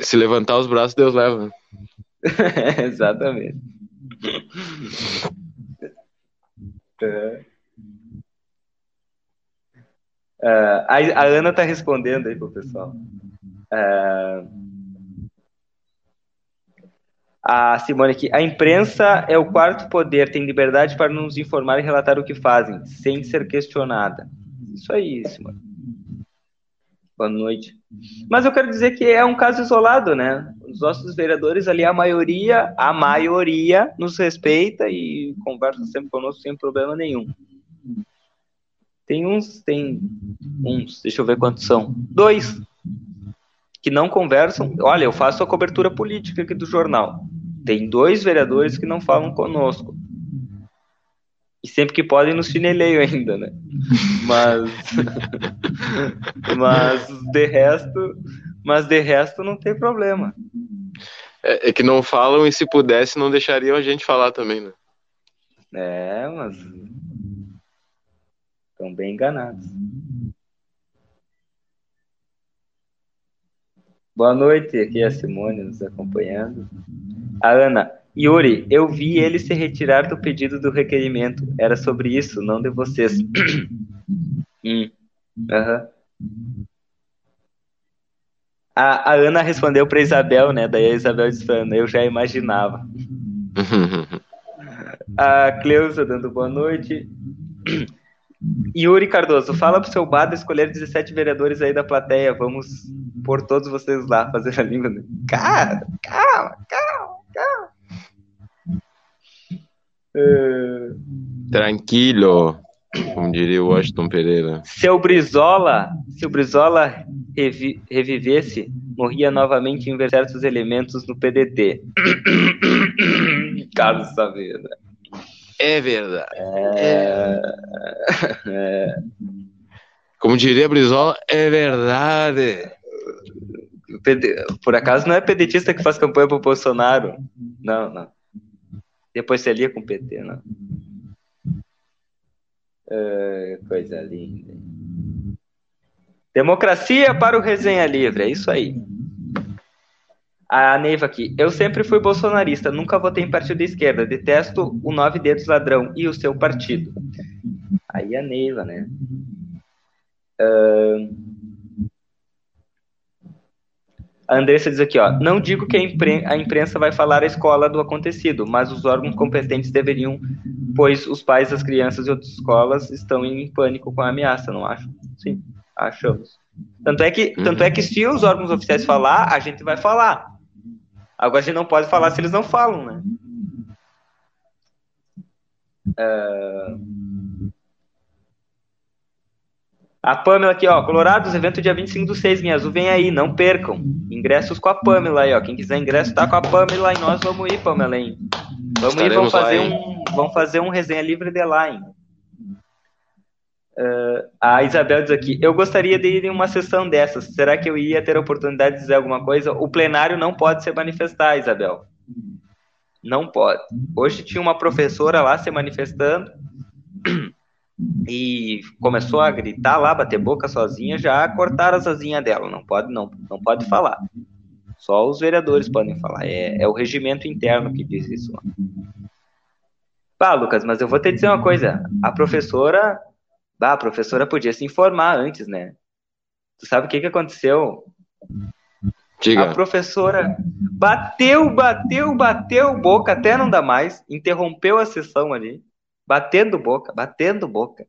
Se levantar os braços, Deus leva. Exatamente. É. Uh, a, a, Ana tá respondendo aí pro pessoal. Uh, a Simone aqui. A imprensa é o quarto poder, tem liberdade para nos informar e relatar o que fazem, sem ser questionada. Isso aí, Simone. Boa noite. Mas eu quero dizer que é um caso isolado, né? Os nossos vereadores ali, a maioria, a maioria nos respeita e conversa sempre conosco sem problema nenhum. Tem uns, tem uns, deixa eu ver quantos são. Dois que não conversam. Olha, eu faço a cobertura política aqui do jornal. Tem dois vereadores que não falam conosco. E sempre que podem nos chineleio ainda, né? Mas. mas de resto. Mas de resto não tem problema. É, é, que não falam e se pudesse não deixariam a gente falar também, né? É, mas. Estão bem enganados. Boa noite, aqui é a Simone nos acompanhando. A Ana, Yuri, eu vi ele se retirar do pedido do requerimento. Era sobre isso, não de vocês. hum. uhum. a, a, Ana respondeu para Isabel, né? Daí a Isabel disse eu já imaginava. a Cleusa dando boa noite. Yuri Cardoso, fala pro seu Bada escolher 17 vereadores aí da plateia. Vamos pôr todos vocês lá fazer a língua. Cara, calma, calma, calma. Uh... Tranquilo, como diria o Washington Pereira. Se o Brizola, se o Brizola revi revivesse, morria novamente em certos elementos no PDT. Carlos Saavedra. É verdade. É... é... Como diria Brizola, é verdade. Por acaso não é pedetista que faz campanha pro Bolsonaro? Não, não. Depois você lia com o PT, não. É, coisa linda. Democracia para o Resenha Livre, é isso aí. A Neiva aqui. Eu sempre fui bolsonarista, nunca votei em partido de esquerda. Detesto o Nove Dedos Ladrão e o seu partido. Aí a Neiva, né? Uh... A Andressa diz aqui, ó. Não digo que a, impren a imprensa vai falar a escola do acontecido, mas os órgãos competentes deveriam, pois os pais das crianças e outras escolas estão em pânico com a ameaça, não acho? Sim, achamos. Tanto é que, tanto é que se os órgãos oficiais falar, a gente vai falar. Agora a gente não pode falar se eles não falam, né? Uh... A Pamela aqui, ó. Colorados, evento dia 25 do 6, minha azul, vem aí, não percam. Ingressos com a Pamela aí, ó. Quem quiser ingresso, tá com a Pamela e nós vamos ir, Pamela, hein? Vamos Estaremos ir, vamos fazer, lá, um, vamos fazer um resenha livre de lá, hein? Uh, a Isabel diz aqui: Eu gostaria de ir em uma sessão dessas. Será que eu ia ter a oportunidade de dizer alguma coisa? O plenário não pode se manifestar, Isabel. Não pode. Hoje tinha uma professora lá se manifestando e começou a gritar lá, bater boca sozinha, já cortaram as asinhas dela. Não pode, não, não pode falar. Só os vereadores podem falar. É, é o regimento interno que diz isso. Pá, Lucas, mas eu vou te dizer uma coisa. A professora Bah, a professora podia se informar antes, né? Tu sabe o que, que aconteceu? Diga. A professora bateu, bateu, bateu boca, até não dá mais, interrompeu a sessão ali, batendo boca, batendo boca.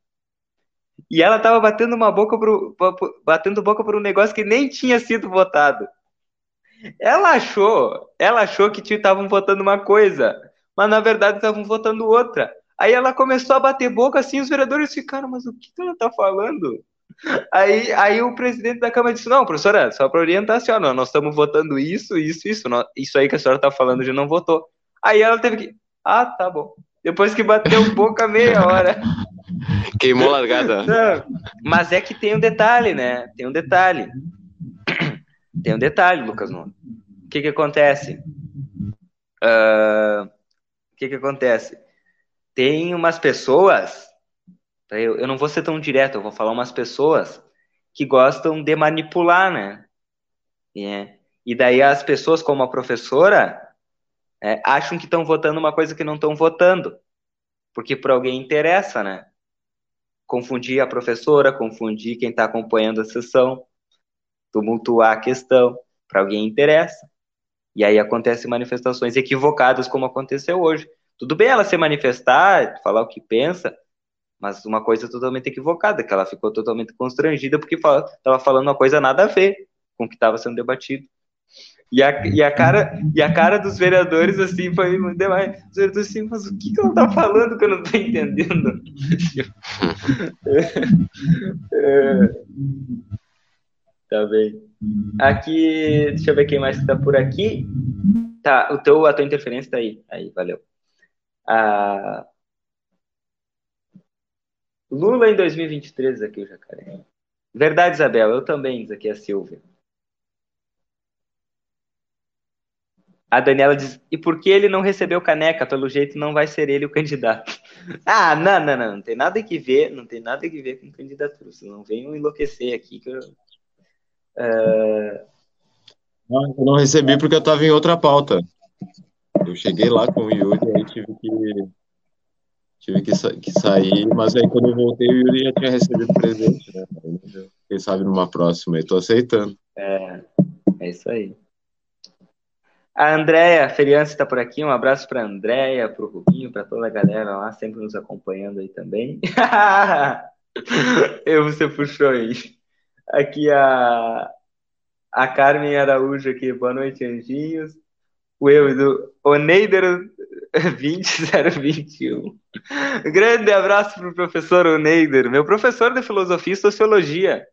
E ela tava batendo uma boca pro, batendo boca por um negócio que nem tinha sido votado. Ela achou, ela achou que estavam votando uma coisa, mas na verdade estavam votando outra. Aí ela começou a bater boca assim, os vereadores ficaram, mas o que, ela tá falando? Aí, aí o presidente da Câmara disse: Não, professora, só para orientar a senhora, nós estamos votando isso, isso, isso. Isso aí que a senhora tá falando já não votou. Aí ela teve que. Ah, tá bom. Depois que bateu boca meia hora. Queimou largada. Não, mas é que tem um detalhe, né? Tem um detalhe. Tem um detalhe, Lucas Nuno. O que que acontece? Uh, o que que acontece? tem umas pessoas, eu, eu não vou ser tão direto, eu vou falar umas pessoas que gostam de manipular, né? É. E daí as pessoas, como a professora, é, acham que estão votando uma coisa que não estão votando, porque para alguém interessa, né? Confundir a professora, confundir quem está acompanhando a sessão, tumultuar a questão, para alguém interessa. E aí acontecem manifestações equivocadas, como aconteceu hoje. Tudo bem ela se manifestar, falar o que pensa, mas uma coisa totalmente equivocada, que ela ficou totalmente constrangida porque estava falando uma coisa nada a ver com o que estava sendo debatido. E a, e, a cara, e a cara dos vereadores, assim, foi demais. Os vereadores assim, mas o que, que ela tá falando que eu não tô entendendo? é, tá bem. Aqui, deixa eu ver quem mais está por aqui. Tá, o teu, a tua interferência tá aí. Aí, valeu. Ah, Lula em 2023, aqui o Jacaré. Verdade, Isabel, eu também, diz aqui a Silvia. A Daniela diz, e por que ele não recebeu caneca? Pelo jeito não vai ser ele o candidato. ah, não, não, não, não tem nada que ver, não tem nada que ver com candidatura. Vocês não venham enlouquecer aqui que eu... Uh... Não, eu não recebi porque eu estava em outra pauta. Eu cheguei lá com o Yuri e tive que tive que, sa que, sair, mas aí quando eu voltei o Yuri já tinha recebido presente, né? Quem sabe numa próxima, eu tô aceitando. É, é isso aí. A Andréia Feriança está por aqui, um abraço para a Andréia, para o Rubinho, para toda a galera lá, sempre nos acompanhando aí também. eu, você puxou aí. Aqui a, a Carmen Araújo aqui, boa noite, anjinhos o erro do Oneider 20021. Grande abraço para o professor Oneider, meu professor de filosofia e sociologia.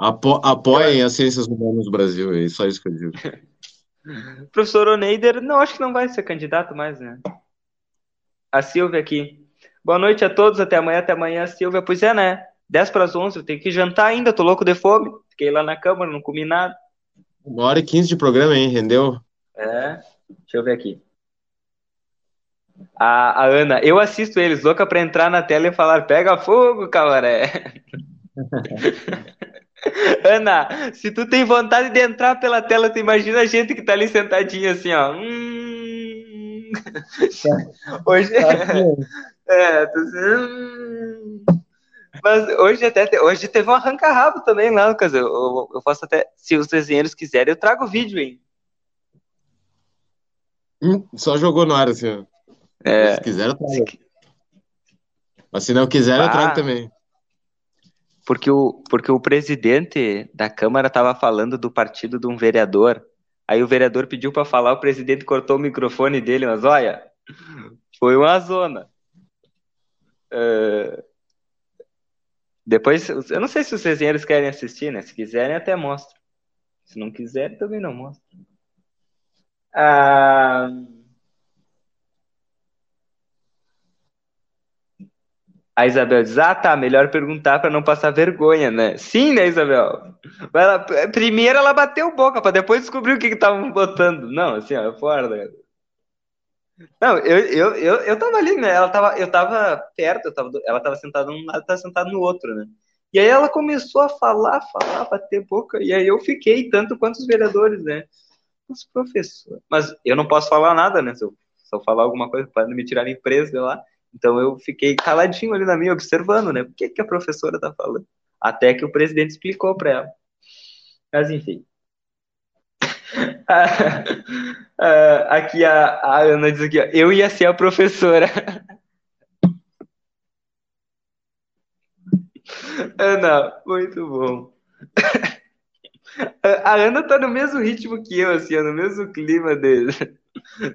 Apo apoiem as ciências humanas no Brasil, é só isso que eu digo. professor Oneider, não, acho que não vai ser candidato mais, né? A Silvia aqui. Boa noite a todos, até amanhã, até amanhã, Silvia. Pois é, né? 10 para as 11, eu tenho que jantar ainda, tô louco de fome. Fiquei lá na Câmara, não comi nada. Uma hora e quinze de programa, hein? Rendeu? É. Deixa eu ver aqui. A, a Ana, eu assisto eles, louca pra entrar na tela e falar: pega fogo, camaré. Ana, se tu tem vontade de entrar pela tela, tu imagina a gente que tá ali sentadinha assim, ó. Hum... Hoje. é, tu... hum... Mas hoje até hoje teve um arranca-rabo também lá, Lucas. Eu, eu, eu, posso até, se os desenheiros quiserem, eu trago o vídeo, hein? Hum, só jogou no ar, assim, É. Se quiser, eu trago. Mas se não quiser, ah, eu trago também. Porque o, porque o presidente da Câmara estava falando do partido de um vereador. Aí o vereador pediu para falar, o presidente cortou o microfone dele, mas olha, foi uma zona. Uh, depois, eu não sei se os desenheiros querem assistir, né? Se quiserem, até mostro. Se não quiserem, também não mostro. Ah... A Isabel diz: Ah, tá, melhor perguntar para não passar vergonha, né? Sim, né, Isabel? Ela, primeiro ela bateu boca, para depois descobrir o que estavam botando. Não, assim, ó, fora. Né? Não, eu, eu, eu, eu tava ali, né? Ela tava, eu tava perto, eu tava, ela tava sentada num lado, tava sentada no outro, né? E aí ela começou a falar, falar, bater boca, e aí eu fiquei, tanto quanto os vereadores, né? Os professores. Mas eu não posso falar nada, né? Se eu, se eu falar alguma coisa, podem me tirar empresa lá. Então eu fiquei caladinho ali na minha, observando, né? O que, que a professora tá falando? Até que o presidente explicou para ela. Mas enfim. aqui a, a, Ana diz aqui, ó, eu ia ser a professora. Ana, muito bom. A Ana tá no mesmo ritmo que eu, assim, no mesmo clima dele.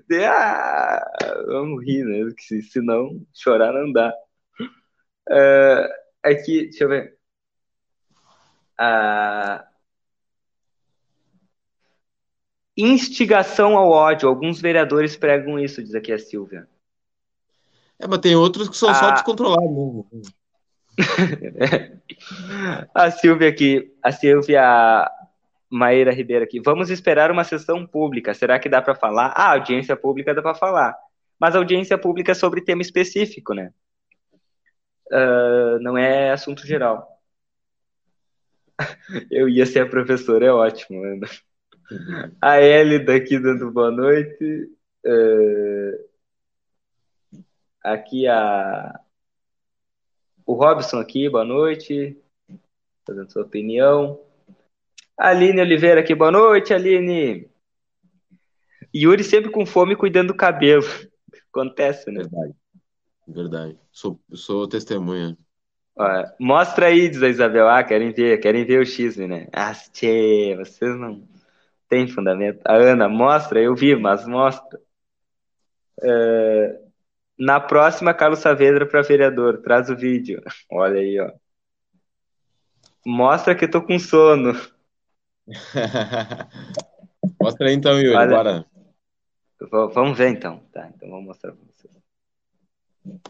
De, ah, vamos rir, né? Porque senão chorar não dá. Uh, aqui, deixa eu ver. Uh, instigação ao ódio. Alguns vereadores pregam isso, diz aqui a Silvia. É, mas tem outros que são só ah. descontrolados. a Silvia aqui, a Silvia Maíra Ribeiro aqui. Vamos esperar uma sessão pública. Será que dá para falar? Ah, audiência pública dá para falar. Mas audiência pública é sobre tema específico, né? Uh, não é assunto geral. Eu ia ser a professora, é ótimo. Ana. A Ellie daqui dando boa noite. Uh, aqui a. O Robson aqui, boa noite. Fazendo sua opinião. Aline Oliveira aqui, boa noite, Aline. Yuri sempre com fome cuidando do cabelo. Acontece, né? Verdade. Verdade. Sou, sou testemunha. mostra aí, diz a Isabel. Ah, querem ver, querem ver o X, né? Ah, tchê, vocês não têm fundamento. A Ana, mostra, eu vi, mas mostra. É, na próxima, Carlos Saavedra para vereador. Traz o vídeo. Olha aí, ó. Mostra que eu tô com sono. Mostra aí então, Yuri, Olha, bora. Vamos ver então. Tá, então vamos mostrar pra vocês. Deixa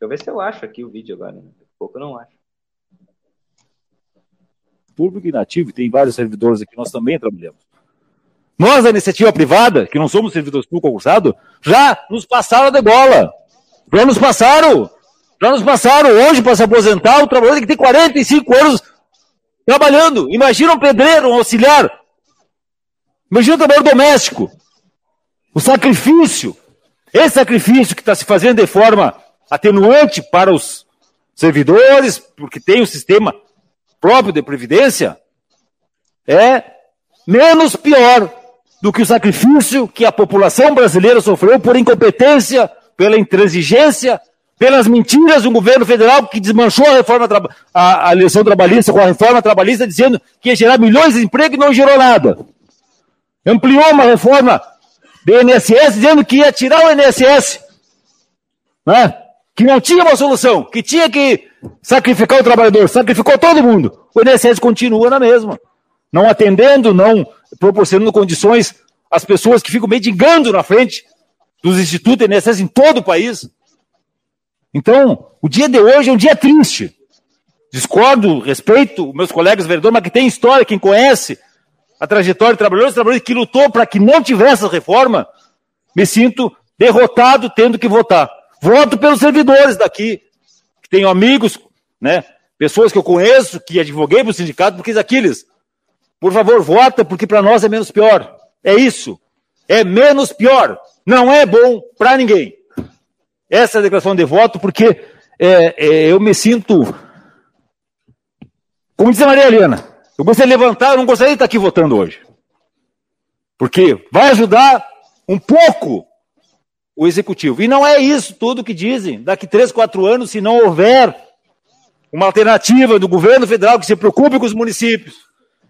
eu ver se eu acho aqui o vídeo agora. Né? pouco eu não acho. Público inativo, tem vários servidores aqui, nós também trabalhamos. Nós, da iniciativa privada, que não somos servidores públicos concursados, já nos passaram de bola. Já nos passaram. Já nos passaram. Hoje, para se aposentar, o trabalhador tem que ter 45 anos trabalhando. Imagina um pedreiro, um auxiliar. Imagina um trabalhador doméstico. O sacrifício. Esse sacrifício que está se fazendo de forma atenuante para os servidores, porque tem o um sistema próprio de previdência, é menos pior do que o sacrifício que a população brasileira sofreu por incompetência, pela intransigência pelas mentiras do governo federal que desmanchou a reforma a, a eleição trabalhista com a reforma trabalhista, dizendo que ia gerar milhões de emprego e não gerou nada. Ampliou uma reforma do INSS dizendo que ia tirar o INSS, né? que não tinha uma solução, que tinha que sacrificar o trabalhador, sacrificou todo mundo. O INSS continua na mesma, não atendendo, não proporcionando condições às pessoas que ficam mendigando na frente dos institutos INSS em todo o país. Então, o dia de hoje é um dia triste. Discordo, respeito meus colegas vereadores, mas que tem história, quem conhece a trajetória de trabalhadores, trabalhadores que lutou para que não tivesse essa reforma, me sinto derrotado tendo que votar. Voto pelos servidores daqui, que tenho amigos, né, pessoas que eu conheço, que advoguei para o sindicato, porque Aquiles, por favor, vota, porque para nós é menos pior. É isso. É menos pior. Não é bom para ninguém essa declaração de voto, porque é, é, eu me sinto. Como disse a Maria Helena, eu gostaria de levantar, eu não gostaria de estar aqui votando hoje. Porque vai ajudar um pouco o executivo. E não é isso tudo que dizem. Daqui três, quatro anos, se não houver uma alternativa do governo federal que se preocupe com os municípios,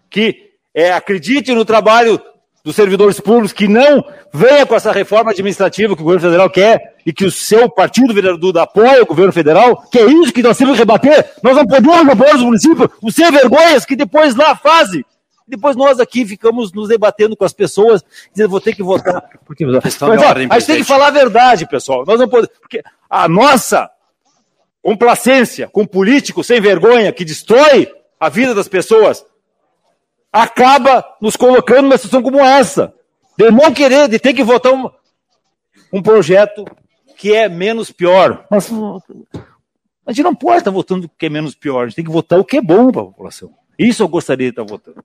que é, acredite no trabalho dos servidores públicos que não venha com essa reforma administrativa que o governo federal quer e que o seu partido vereador apoia o governo federal, que é isso que nós temos que rebater. Nós não podemos apoiar os municípios, os sem vergonhas que depois lá fazem. Depois nós aqui ficamos nos debatendo com as pessoas, dizendo, vou ter que votar. Porque... Mas, ó, a gente tem que falar a verdade, pessoal. Nós não podemos. Porque a nossa complacência com político sem vergonha que destrói a vida das pessoas, acaba nos colocando numa situação como essa. De não querer, de ter que votar um, um projeto que é menos pior. Mas a gente não pode estar votando o que é menos pior, a gente tem que votar o que é bom para a população. Isso eu gostaria de estar votando.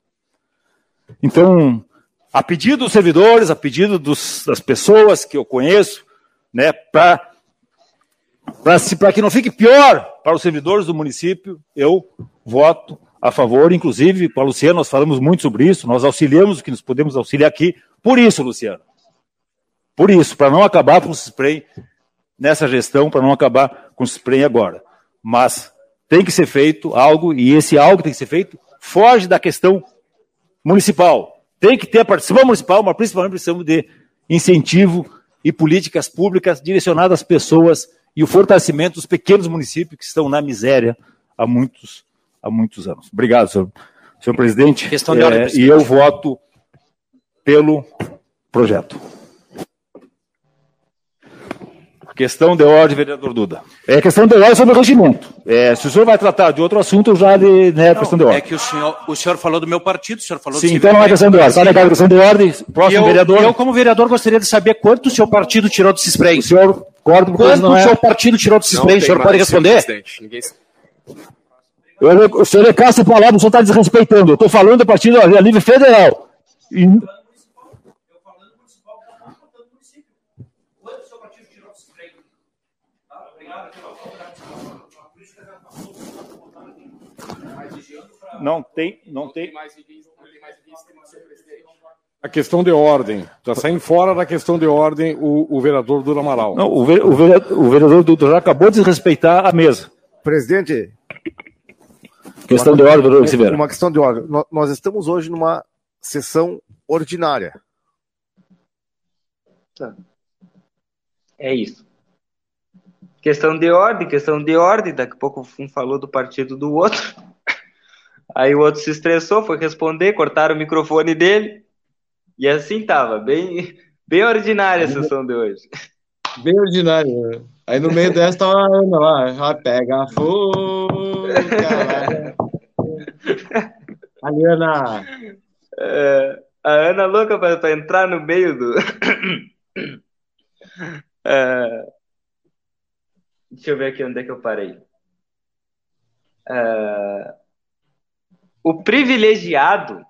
Então, a pedido dos servidores, a pedido dos, das pessoas que eu conheço, né, para que não fique pior para os servidores do município, eu voto a favor, inclusive com a Luciana, nós falamos muito sobre isso, nós auxiliamos o que nos podemos auxiliar aqui, por isso, Luciano. Por isso, para não acabar com o spray nessa gestão, para não acabar com o spray agora. Mas tem que ser feito algo, e esse algo tem que ser feito, foge da questão municipal. Tem que ter a participação municipal, mas principalmente precisamos de incentivo e políticas públicas direcionadas às pessoas e o fortalecimento dos pequenos municípios que estão na miséria há muitos, há muitos anos. Obrigado, senhor, senhor presidente. Questão de ordem, é, presidente. E eu voto pelo projeto. Questão de ordem, vereador Duda. É questão de ordem sobre o regimento. É, se o senhor vai tratar de outro assunto, já de, né, não, questão de ordem. É que o senhor, o senhor falou do meu partido, o senhor falou Sim, então não é questão de ordem. Está negado a questão de ordem. Próximo eu, vereador. Eu, como vereador, gostaria de saber quanto o seu partido tirou desses prêmios. O senhor concorda Quanto não o é... seu partido tirou desses prêmios? O senhor pode responder? Ninguém... Eu, o senhor é caça palavra, o senhor está desrespeitando. Eu estou falando do partido a nível federal. E... Não tem, não tem. A questão de ordem. Está saindo fora da questão de ordem o, o vereador Duda Amaral. Não, o, ver, o, vereador, o vereador Duda já acabou de desrespeitar a mesa. Presidente. Questão uma, de ordem, vereador Silveira. Uma questão de ordem. Nós estamos hoje numa sessão ordinária. É isso. Questão de ordem, questão de ordem. Daqui a pouco um falou do partido do outro. Aí o outro se estressou, foi responder, cortaram o microfone dele. E assim tava, bem, bem ordinária a sessão de hoje. Bem ordinária. Aí no meio dessa tava a Ana lá, já pega fogo. Ali, Ana. É, a Ana louca para entrar no meio do. É, deixa eu ver aqui onde é que eu parei. É, o privilegiado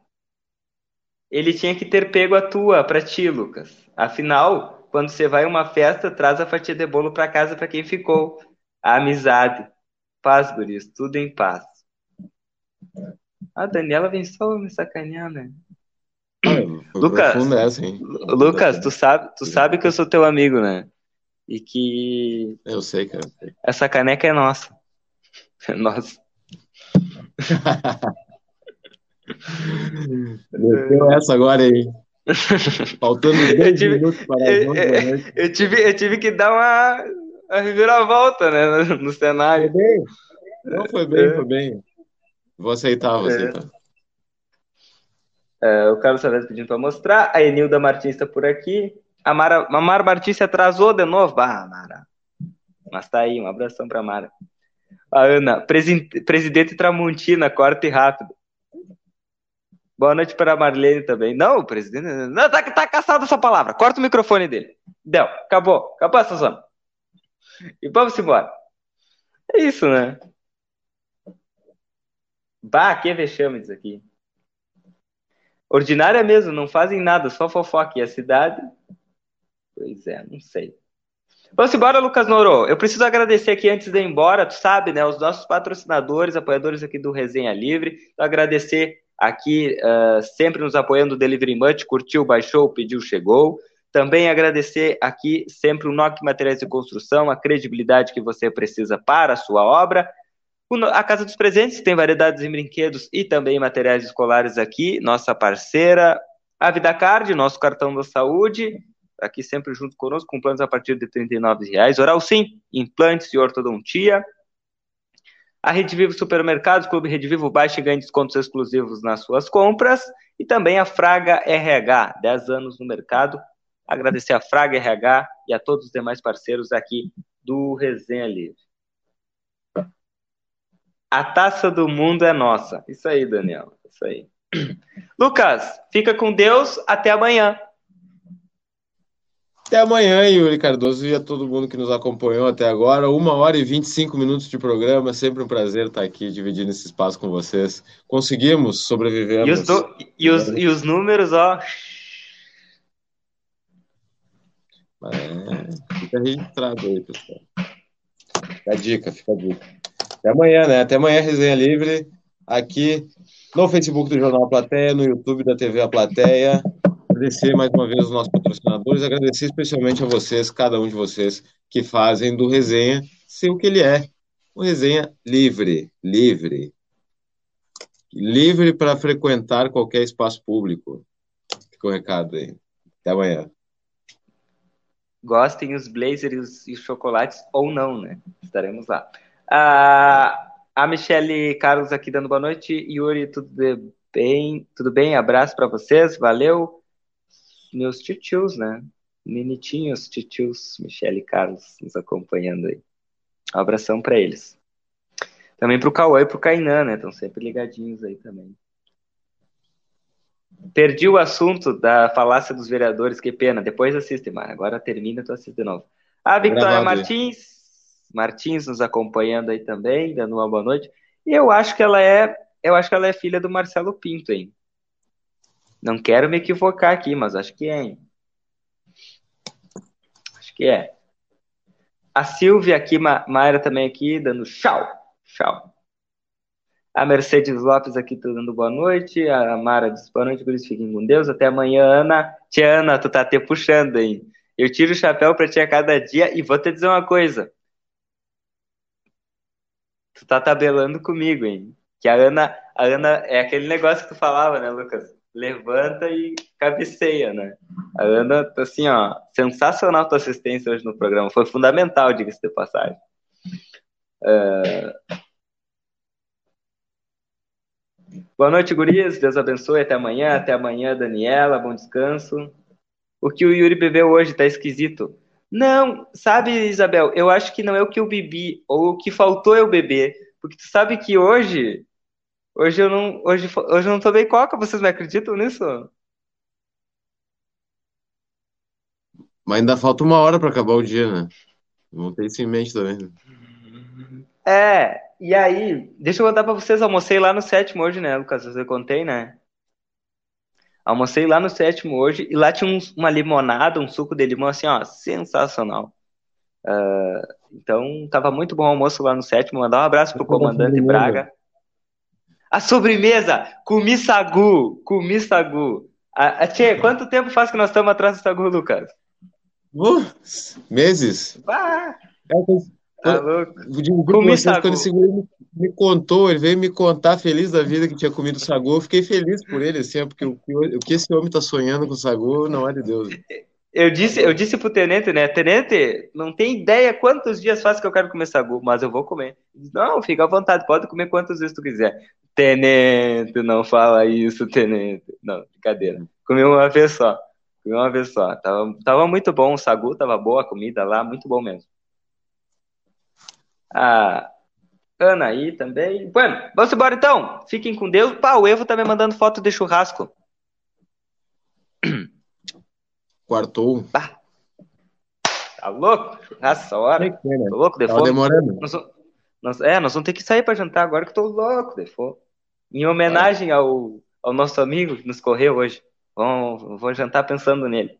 ele tinha que ter pego a tua para ti, Lucas. Afinal, quando você vai a uma festa, traz a fatia de bolo para casa para quem ficou. A amizade. Paz, guris, tudo em paz. A Daniela vem só me sacanear, né? Lucas, essa, Lucas, tu sabe, tu sabe que eu sou teu amigo, né? E que. Eu sei, cara. Essa caneca é nossa. É nossa. Desceu essa agora aí. Faltando 10 minutos para eu, eu, eu, tive, eu tive que dar uma, uma reviravolta né, no, no cenário. Foi bem. Não, foi bem, é. foi bem. Vou aceitar, vou é. aceitar. É, o Carlos Salles pedindo para mostrar. A Enilda Martins está por aqui. A Mara, a Mara Martins se atrasou de novo. Ah, Mara. Mas tá aí, um abração para Mara. A Ana, presidente Tramontina, corte rápido. Boa noite para a Marlene também. Não, presidente. Não, tá, tá caçado essa palavra. Corta o microfone dele. Deu, acabou. Acabou essa zona. E vamos embora. É isso, né? Bah, que vexame isso aqui. Ordinária mesmo, não fazem nada, só fofoca. E a cidade? Pois é, não sei. Vamos embora, Lucas Noro. Eu preciso agradecer aqui antes de ir embora, tu sabe, né? Os nossos patrocinadores, apoiadores aqui do Resenha Livre. Então, agradecer aqui uh, sempre nos apoiando o Delivery Much, curtiu, baixou, pediu, chegou. Também agradecer aqui sempre o NOC Materiais de Construção, a credibilidade que você precisa para a sua obra. A Casa dos Presentes tem variedades em brinquedos e também materiais escolares aqui, nossa parceira. A VidaCard, nosso cartão da saúde, aqui sempre junto conosco, com planos a partir de R$ reais. Oral Sim, implantes e ortodontia. A Rede Vivo Supermercados, Clube Rede Vivo, baixe e ganhe descontos exclusivos nas suas compras. E também a Fraga RH, 10 anos no mercado. Agradecer a Fraga RH e a todos os demais parceiros aqui do Resenha Livre. A taça do mundo é nossa. Isso aí, Daniel. Isso aí. Lucas, fica com Deus. Até amanhã. Até amanhã, Yuri Cardoso e a todo mundo que nos acompanhou até agora. Uma hora e 25 minutos de programa. Sempre um prazer estar aqui dividindo esse espaço com vocês. Conseguimos, sobrevivemos. E os, do... e os, e os números, ó. É, fica registrado aí, pessoal. Fica a dica, fica a dica. Até amanhã, né? Até amanhã, resenha livre. Aqui no Facebook do Jornal Plateia, no YouTube da TV A Plateia agradecer mais uma vez os nossos patrocinadores, agradecer especialmente a vocês, cada um de vocês, que fazem do Resenha ser o que ele é. Um resenha livre, livre. Livre para frequentar qualquer espaço público. Fica o um recado aí. Até amanhã. Gostem os blazers e os chocolates ou não, né? Estaremos lá. Ah, a Michele Carlos aqui dando boa noite. Yuri, tudo bem? Tudo bem? Abraço para vocês. Valeu meus titios, né? Minitinhos titios, Michele e Carlos nos acompanhando aí. Um abração para eles. Também pro Cauã e pro Kainan, né? Estão sempre ligadinhos aí também. Perdi o assunto da falácia dos vereadores, que pena. Depois assiste, Mara. Agora termina, tu assiste de novo. A Victoria Martins, Martins nos acompanhando aí também, dando uma boa noite. E eu acho que ela é, eu acho que ela é filha do Marcelo Pinto, hein? Não quero me equivocar aqui, mas acho que é. Hein? Acho que é. A Silvia aqui, Mayra também aqui, dando tchau. Tchau. A Mercedes Lopes aqui dando boa noite. A Mara diz boa noite, por fiquem com Deus. Até amanhã, Ana. Tia Ana, tu tá até puxando, hein? Eu tiro o chapéu pra ti a cada dia e vou te dizer uma coisa. Tu tá tabelando comigo, hein? Que a Ana, a Ana é aquele negócio que tu falava, né, Lucas? levanta e cabeceia, né? A Ana, assim, ó, sensacional tua assistência hoje no programa. Foi fundamental, diga-se de passagem. Uh... Boa noite, gurias. Deus abençoe. Até amanhã. Até amanhã, Daniela. Bom descanso. O que o Yuri bebeu hoje tá esquisito. Não, sabe, Isabel, eu acho que não é o que eu bebi, ou o que faltou eu beber. Porque tu sabe que hoje Hoje eu não, hoje, hoje eu não tomei coca, vocês me acreditam nisso? Mas ainda falta uma hora para acabar o dia, né? Vamos ter isso em mente também. Né? É, e aí, deixa eu contar para vocês, almocei lá no sétimo hoje, né, Lucas? Eu contei, né? Almocei lá no sétimo hoje e lá tinha um, uma limonada, um suco de limão assim, ó, sensacional. Uh, então, tava muito bom o almoço lá no sétimo. Mandar um abraço pro comandante Braga. A sobremesa, comi sagu, comi sagu. A, a, tchê, quanto tempo faz que nós estamos atrás do sagu, Lucas? Uh, meses. Ah, é, tá louco. Comi sagu. Quando esse me, me contou, ele veio me contar feliz da vida que tinha comido sagu, eu fiquei feliz por ele, assim, porque o, o que esse homem tá sonhando com sagu, não é de Deus. Eu disse, eu disse pro tenente, né? Tenente, não tem ideia quantos dias faz que eu quero comer sagu, mas eu vou comer. Não, fica à vontade, pode comer quantas vezes tu quiser. Tenente, não fala isso, tenente. Não, brincadeira. Comi uma vez só. Comi uma vez só. Tava, tava muito bom, o sagu tava boa a comida lá, muito bom mesmo. A Ana aí também. Bueno, vamos embora então. Fiquem com Deus. Pá, o Evo tá me mandando foto de churrasco. Quartou. Bah. Tá louco? Essa hora. Tô louco, de Tá demorando. Nós, nós, é, nós vamos ter que sair pra jantar agora que eu tô louco, de fome. Em homenagem ao, ao nosso amigo que nos correu hoje. Vamos, vou jantar pensando nele.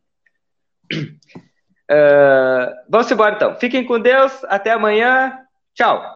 Uh, vamos embora então. Fiquem com Deus. Até amanhã. Tchau.